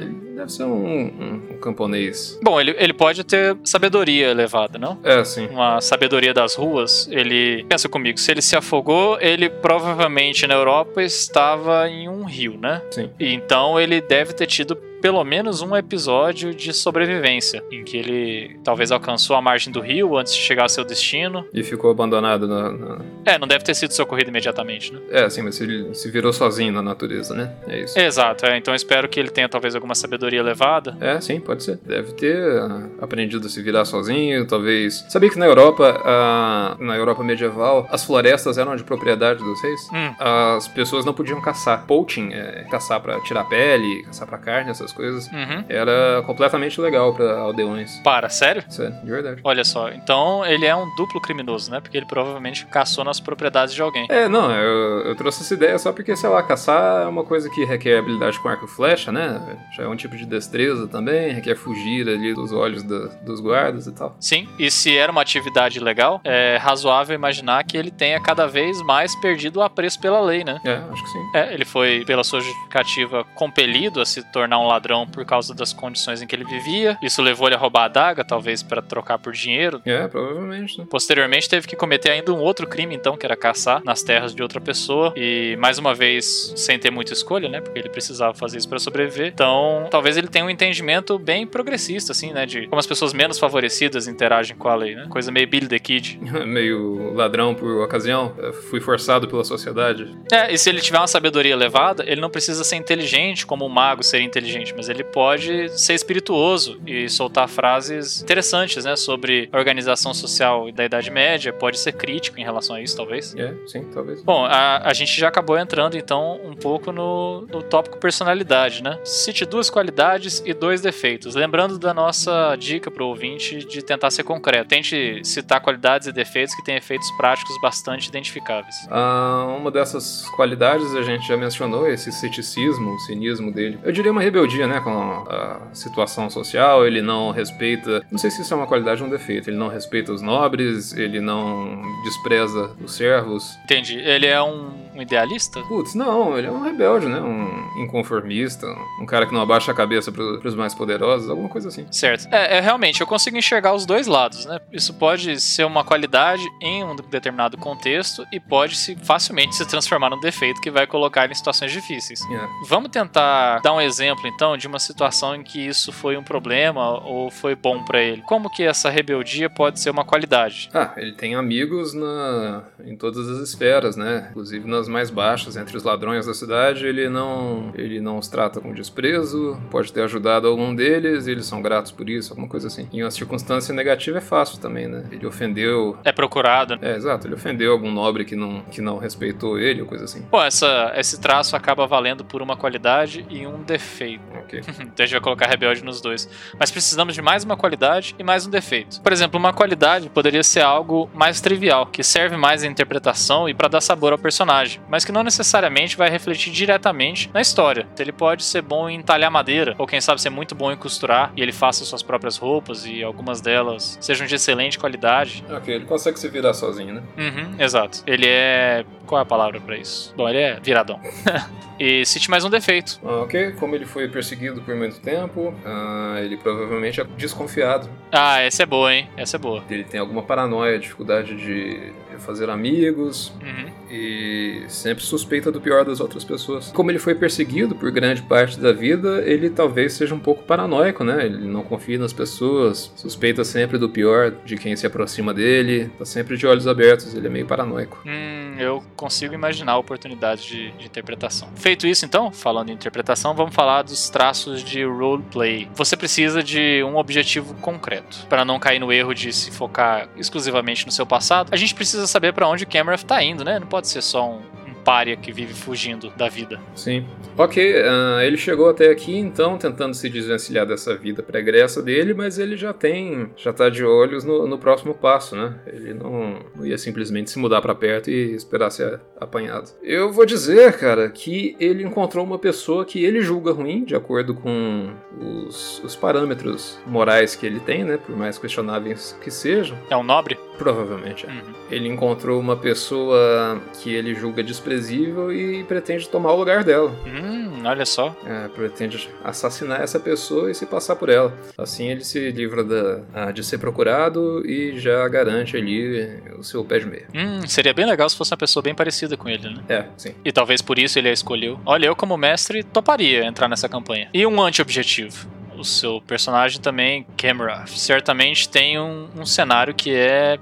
Ele deve ser um, um, um camponês. Bom, ele, ele pode ter sabedoria elevada, não? É, sim. Uma sabedoria das ruas. Ele. Pensa comigo, se ele se afogou, ele provavelmente na Europa estava em um rio, né? Sim. Então ele deve ter tido pelo menos um episódio de sobrevivência, em que ele talvez alcançou a margem do rio antes de chegar ao seu destino. E ficou abandonado na. na- É, não deve ter sido socorrido imediatamente, né? É, sim, mas ele se virou sozinho na natureza, né? É isso. Exato, é, então eu espero que ele tenha talvez alguma sabedoria elevada. É, sim, pode ser. Deve ter ah, aprendido a se virar sozinho, talvez. Sabia que na Europa, ah, na Europa medieval, as florestas eram de propriedade dos reis? Hum. As pessoas não podiam caçar. Poaching, é, caçar pra tirar pele, caçar pra carne, essas coisas. Uhum. Era completamente legal pra aldeões. Para, sério? Sério, de verdade. Olha só, então ele é um duplo criminoso, né? Porque ele provavelmente caçou nas propriedades de alguém. É, não, eu, eu trouxe essa ideia só porque, sei lá, caçar é uma coisa que requer habilidade com arco e flecha, né? Já é um tipo de destreza também, requer fugir ali dos olhos da- dos guardas e tal. Sim, e se era uma atividade legal, é razoável imaginar que ele tenha cada vez mais perdido o apreço pela lei, né? É, acho que sim. É, ele foi, pela sua justificativa, compelido a se tornar um ladrão por causa das condições em que ele vivia. Isso levou ele a roubar a adaga, talvez para trocar por dinheiro. É, provavelmente, né? Posteriormente, teve que cometer ainda um outro crime, então, que era caçar nas terras de outra pessoa. E, mais uma vez, sem ter muita escolha, né? Porque ele precisava fazer isso para sobreviver. Então, talvez ele tenha um entendimento bem progressista, assim, né? De como as pessoas menos favorecidas interagem com a lei, né? Coisa meio Billy the Kid. Meio ladrão por ocasião, é, fui forçado pela sociedade. É, e se ele tiver uma sabedoria elevada, ele não precisa ser inteligente como um mago seria inteligente. Necessariamente, mas ele pode ser espirituoso e soltar frases interessantes, né, sobre a organização social da Idade Média, pode ser crítico em relação a isso, talvez. É, sim, talvez. Bom, a, a gente já acabou entrando então um pouco no, no tópico personalidade, né? Cite duas qualidades e dois defeitos. Lembrando da nossa dica pro ouvinte de tentar ser concreto. Tente citar qualidades e defeitos que têm efeitos práticos bastante identificáveis. Ah, uma dessas qualidades a gente já mencionou, esse ceticismo, o cinismo dele. Eu diria uma rebeldia, né, com a situação social, ele não respeita, não sei se isso é uma qualidade ou um defeito, ele não respeita os nobres, ele não despreza os servos. Entendi. Ele é um, um idealista? Putz, não, ele é um rebelde, né, um inconformista, um cara que não abaixa a cabeça pro, pros mais poderosos, alguma coisa assim. Certo. É, é, realmente, eu consigo enxergar os dois lados, né? Isso pode ser uma qualidade em um determinado contexto e pode se facilmente se transformar num defeito que vai colocar ele em situações difíceis. Yeah. Vamos tentar dar um exemplo, então, de uma situação em que isso foi um problema ou foi bom para ele. Como que essa rebeldia pode ser uma qualidade? Ah, ele tem amigos na, em todas as esferas, né? Inclusive nas mais baixas, entre os ladrões da cidade, ele não, ele não os trata com desprezo, pode ter ajudado algum deles e eles são gratos por isso, alguma coisa assim. Em uma circunstância negativa é fácil também, né? Ele ofendeu. É procurado. É, exato, ele ofendeu algum nobre que não, que não respeitou ele, ou coisa assim. Pô, essa, esse traço acaba valendo por uma qualidade e um defeito. Ok. então a gente vai colocar rebelde nos dois. Mas precisamos de mais uma qualidade e mais um defeito. Por exemplo, uma qualidade poderia ser algo mais trivial, que serve mais à interpretação e para dar sabor ao personagem, mas que não necessariamente vai refletir diretamente na história. Ele pode ser bom em talhar madeira, ou quem sabe ser muito bom em costurar, e ele faça suas próprias roupas e algumas delas sejam de excelente qualidade. Ok, ele consegue se virar sozinho, né? Uhum, exato. Ele é. Qual é a palavra para isso? Bom, ele é viradão. e cite mais um defeito. Ah, ok, como ele foi perseguido por muito tempo, ah, ele provavelmente é desconfiado. Ah, essa é boa, hein? Essa é boa. Ele tem alguma paranoia, dificuldade de fazer amigos Uhum. e sempre suspeita do pior das outras pessoas. Como ele foi perseguido por grande parte da vida, ele talvez seja um pouco paranoico, né? Ele não confia nas pessoas, suspeita sempre do pior de quem se aproxima dele, tá sempre de olhos abertos, ele é meio paranoico. Hum, eu consigo imaginar a oportunidade de, de interpretação. Feito isso, então, falando em interpretação, vamos falar dos traços de roleplay. Você precisa de um objetivo concreto para não cair no erro de se focar exclusivamente no seu passado. A gente precisa saber para onde o Cameron tá indo, né? Não pode ser só um pária que vive fugindo da vida. Sim. Ok, ah, ele chegou até aqui então tentando se desvencilhar dessa vida pregressa dele, mas ele já tem, já tá de olhos no, no próximo passo, né? Ele não, não ia simplesmente se mudar pra perto e esperar ser apanhado. Eu vou dizer, cara, que ele encontrou uma pessoa que ele julga ruim, de acordo com os, os parâmetros morais que ele tem, né? Por mais questionáveis que sejam. É um nobre? Provavelmente é. Uhum. Ele encontrou uma pessoa que ele julga desprezível e pretende tomar o lugar dela. Hum, olha só. É, pretende assassinar essa pessoa e se passar por ela. Assim ele se livra da, ah, de ser procurado e já garante ali o seu pé de meia. Hum, seria bem legal se fosse uma pessoa bem parecida com ele, né? É, sim. E talvez por isso ele a escolheu. Olha, eu como mestre toparia entrar nessa campanha. E um anti-objetivo. O seu personagem também, Camera, certamente tem um, um cenário que é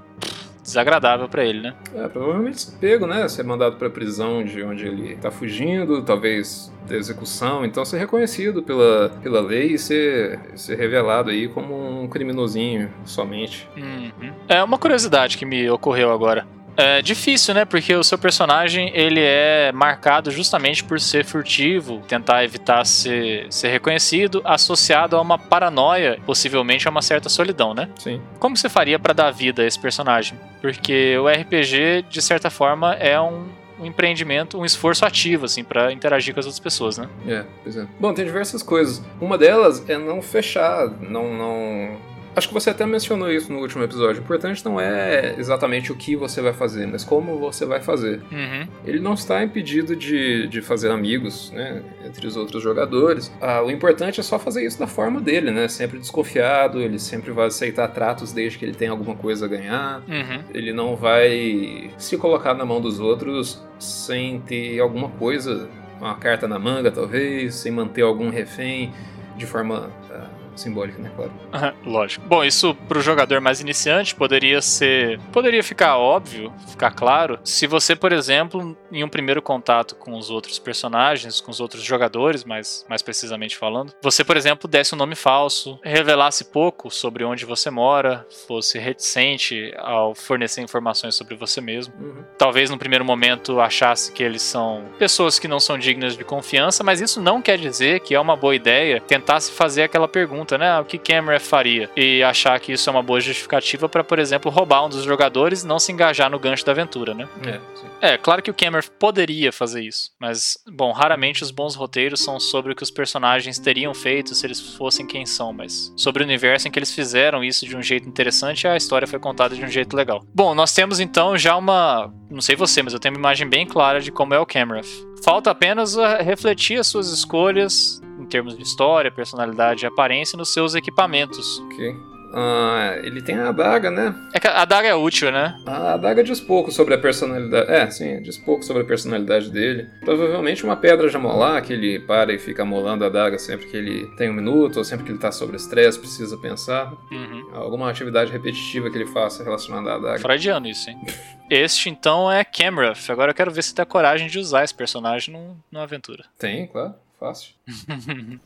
desagradável pra ele, né? É, provavelmente ser pego, né? Ser mandado pra prisão de onde ele tá fugindo, talvez da execução, então ser reconhecido pela, pela lei e ser, ser revelado aí como um criminosinho somente. Uhum. É uma curiosidade que me ocorreu agora. É difícil, né? Porque o seu personagem ele é marcado justamente por ser furtivo, tentar evitar ser, ser reconhecido, associado a uma paranoia, possivelmente a uma certa solidão, né? Sim. Como você faria pra dar vida a esse personagem? Porque o RPG, de certa forma, é um, um empreendimento, um esforço ativo, assim, pra interagir com as outras pessoas, né? É, pois é. Bom, tem diversas coisas. Uma delas é não fechar, não, não. Acho que você até mencionou isso no último episódio. O importante não é exatamente o que você vai fazer, mas como você vai fazer. Uhum. Ele não está impedido de, de fazer amigos, né, entre os outros jogadores. Ah, o importante é só fazer isso da forma dele, né? Sempre desconfiado, ele sempre vai aceitar tratos desde que ele tem alguma coisa a ganhar. Uhum. Ele não vai se colocar na mão dos outros sem ter alguma coisa, uma carta na manga talvez, sem manter algum refém de forma ah, simbólica, né? Claro. Lógico. Bom, isso pro jogador mais iniciante poderia ser. Poderia ficar óbvio, ficar claro, se você, por exemplo, em um primeiro contato com os outros personagens, com os outros jogadores, mais, mais precisamente falando, você, por exemplo, desse um nome falso, revelasse pouco sobre onde você mora, fosse reticente ao fornecer informações sobre você mesmo. Uhum. Talvez no primeiro momento achasse que eles são pessoas que não são dignas de confiança, mas isso não quer dizer que é uma boa ideia tentar se fazer aquela pergunta, né? O que Cameron faria? E achar que isso é uma boa justificativa para, por exemplo, roubar um dos jogadores e não se engajar no gancho da aventura, né? É, sim. É, claro que o Cameron poderia fazer isso, mas, bom, raramente os bons roteiros são sobre o que os personagens teriam feito se eles fossem quem são, mas sobre o universo em que eles fizeram isso de um jeito interessante, a história foi contada de um jeito legal. Bom, nós temos então já uma. Não sei você, mas eu tenho uma imagem bem clara de como é o Cameron. Falta apenas uh, refletir as suas escolhas em termos de história, personalidade e aparência nos seus equipamentos. Ok. Ah, ele tem a adaga, né? É que a adaga é útil, né? A adaga diz pouco sobre a personalidade. É, sim, diz pouco sobre a personalidade dele. Provavelmente uma pedra de amolar, que ele para e fica amolando a adaga sempre que ele tem um minuto, ou sempre que ele tá sob estresse, precisa pensar. Uhum. Alguma atividade repetitiva que ele faça relacionada à adaga. Freudiano isso, hein? Este então é Camruff. Agora eu quero ver se tem a coragem de usar esse personagem num- numa aventura. Tem, claro, fácil.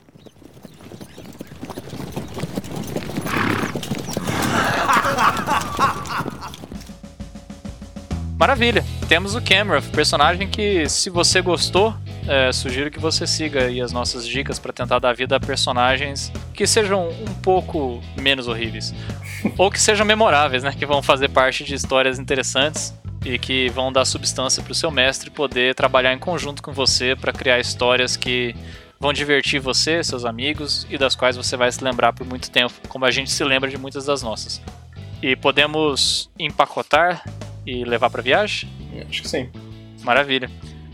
Maravilha! Temos o Camruff, personagem que, se você gostou, é, sugiro que você siga aí as nossas dicas para tentar dar vida a personagens que sejam um pouco menos horríveis. Ou que sejam memoráveis, né? Que vão fazer parte de histórias interessantes e que vão dar substância para o seu mestre poder trabalhar em conjunto com você para criar histórias que vão divertir você, seus amigos e das quais você vai se lembrar por muito tempo, como a gente se lembra de muitas das nossas. E podemos empacotar e levar para viagem? Acho que sim. Maravilha.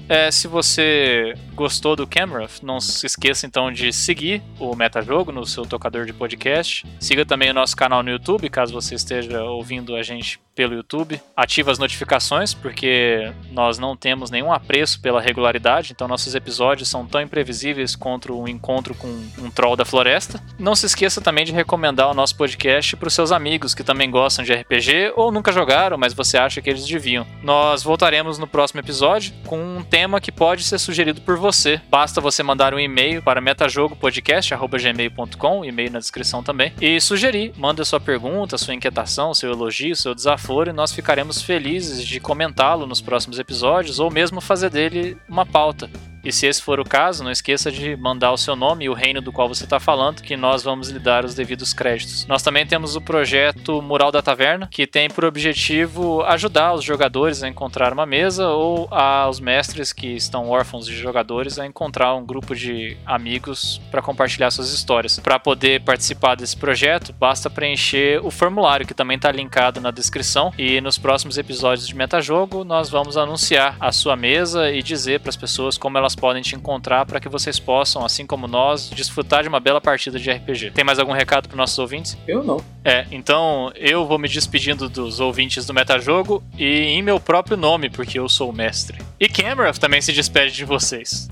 É, se você gostou do Camruff, não se esqueça então de seguir o Metajogo no seu tocador de podcast. Siga também o nosso canal no YouTube, caso você esteja ouvindo a gente pelo YouTube. Ative as notificações, porque nós não temos nenhum apreço pela regularidade, então nossos episódios são tão imprevisíveis quanto um encontro com um troll da floresta. Não se esqueça também de recomendar o nosso podcast para os seus amigos que também gostam de RPG ou nunca jogaram, mas você acha que eles deviam. Nós voltaremos no próximo episódio com um tema que pode ser sugerido por você. Basta você mandar um e-mail para metajogopodcast.gmail.com, e-mail na descrição também, e sugerir. Manda sua pergunta, sua inquietação, seu elogio, seu desaforo, e nós ficaremos felizes de comentá-lo nos próximos episódios ou mesmo fazer dele uma pauta. E se esse for o caso, não esqueça de mandar o seu nome e o reino do qual você está falando, que nós vamos lhe dar os devidos créditos. Nós também temos o projeto Mural da Taverna, que tem por objetivo ajudar os jogadores a encontrar uma mesa ou aos mestres que estão órfãos de jogadores a encontrar um grupo de amigos para compartilhar suas histórias. Para poder participar desse projeto, basta preencher o formulário que também está linkado na descrição. E nos próximos episódios de Metajogo, nós vamos anunciar a sua mesa e dizer para as pessoas como elas podem te encontrar para que vocês possam, assim como nós, desfrutar de uma bela partida de RPG. Tem mais algum recado para nossos ouvintes? Eu não. É, então eu vou me despedindo dos ouvintes do Metajogo e em meu próprio nome, porque eu sou o mestre. E Cameron também se despede de vocês.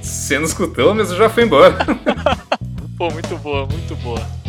Você não escutou, mas já foi embora. Pô, muito boa, muito boa.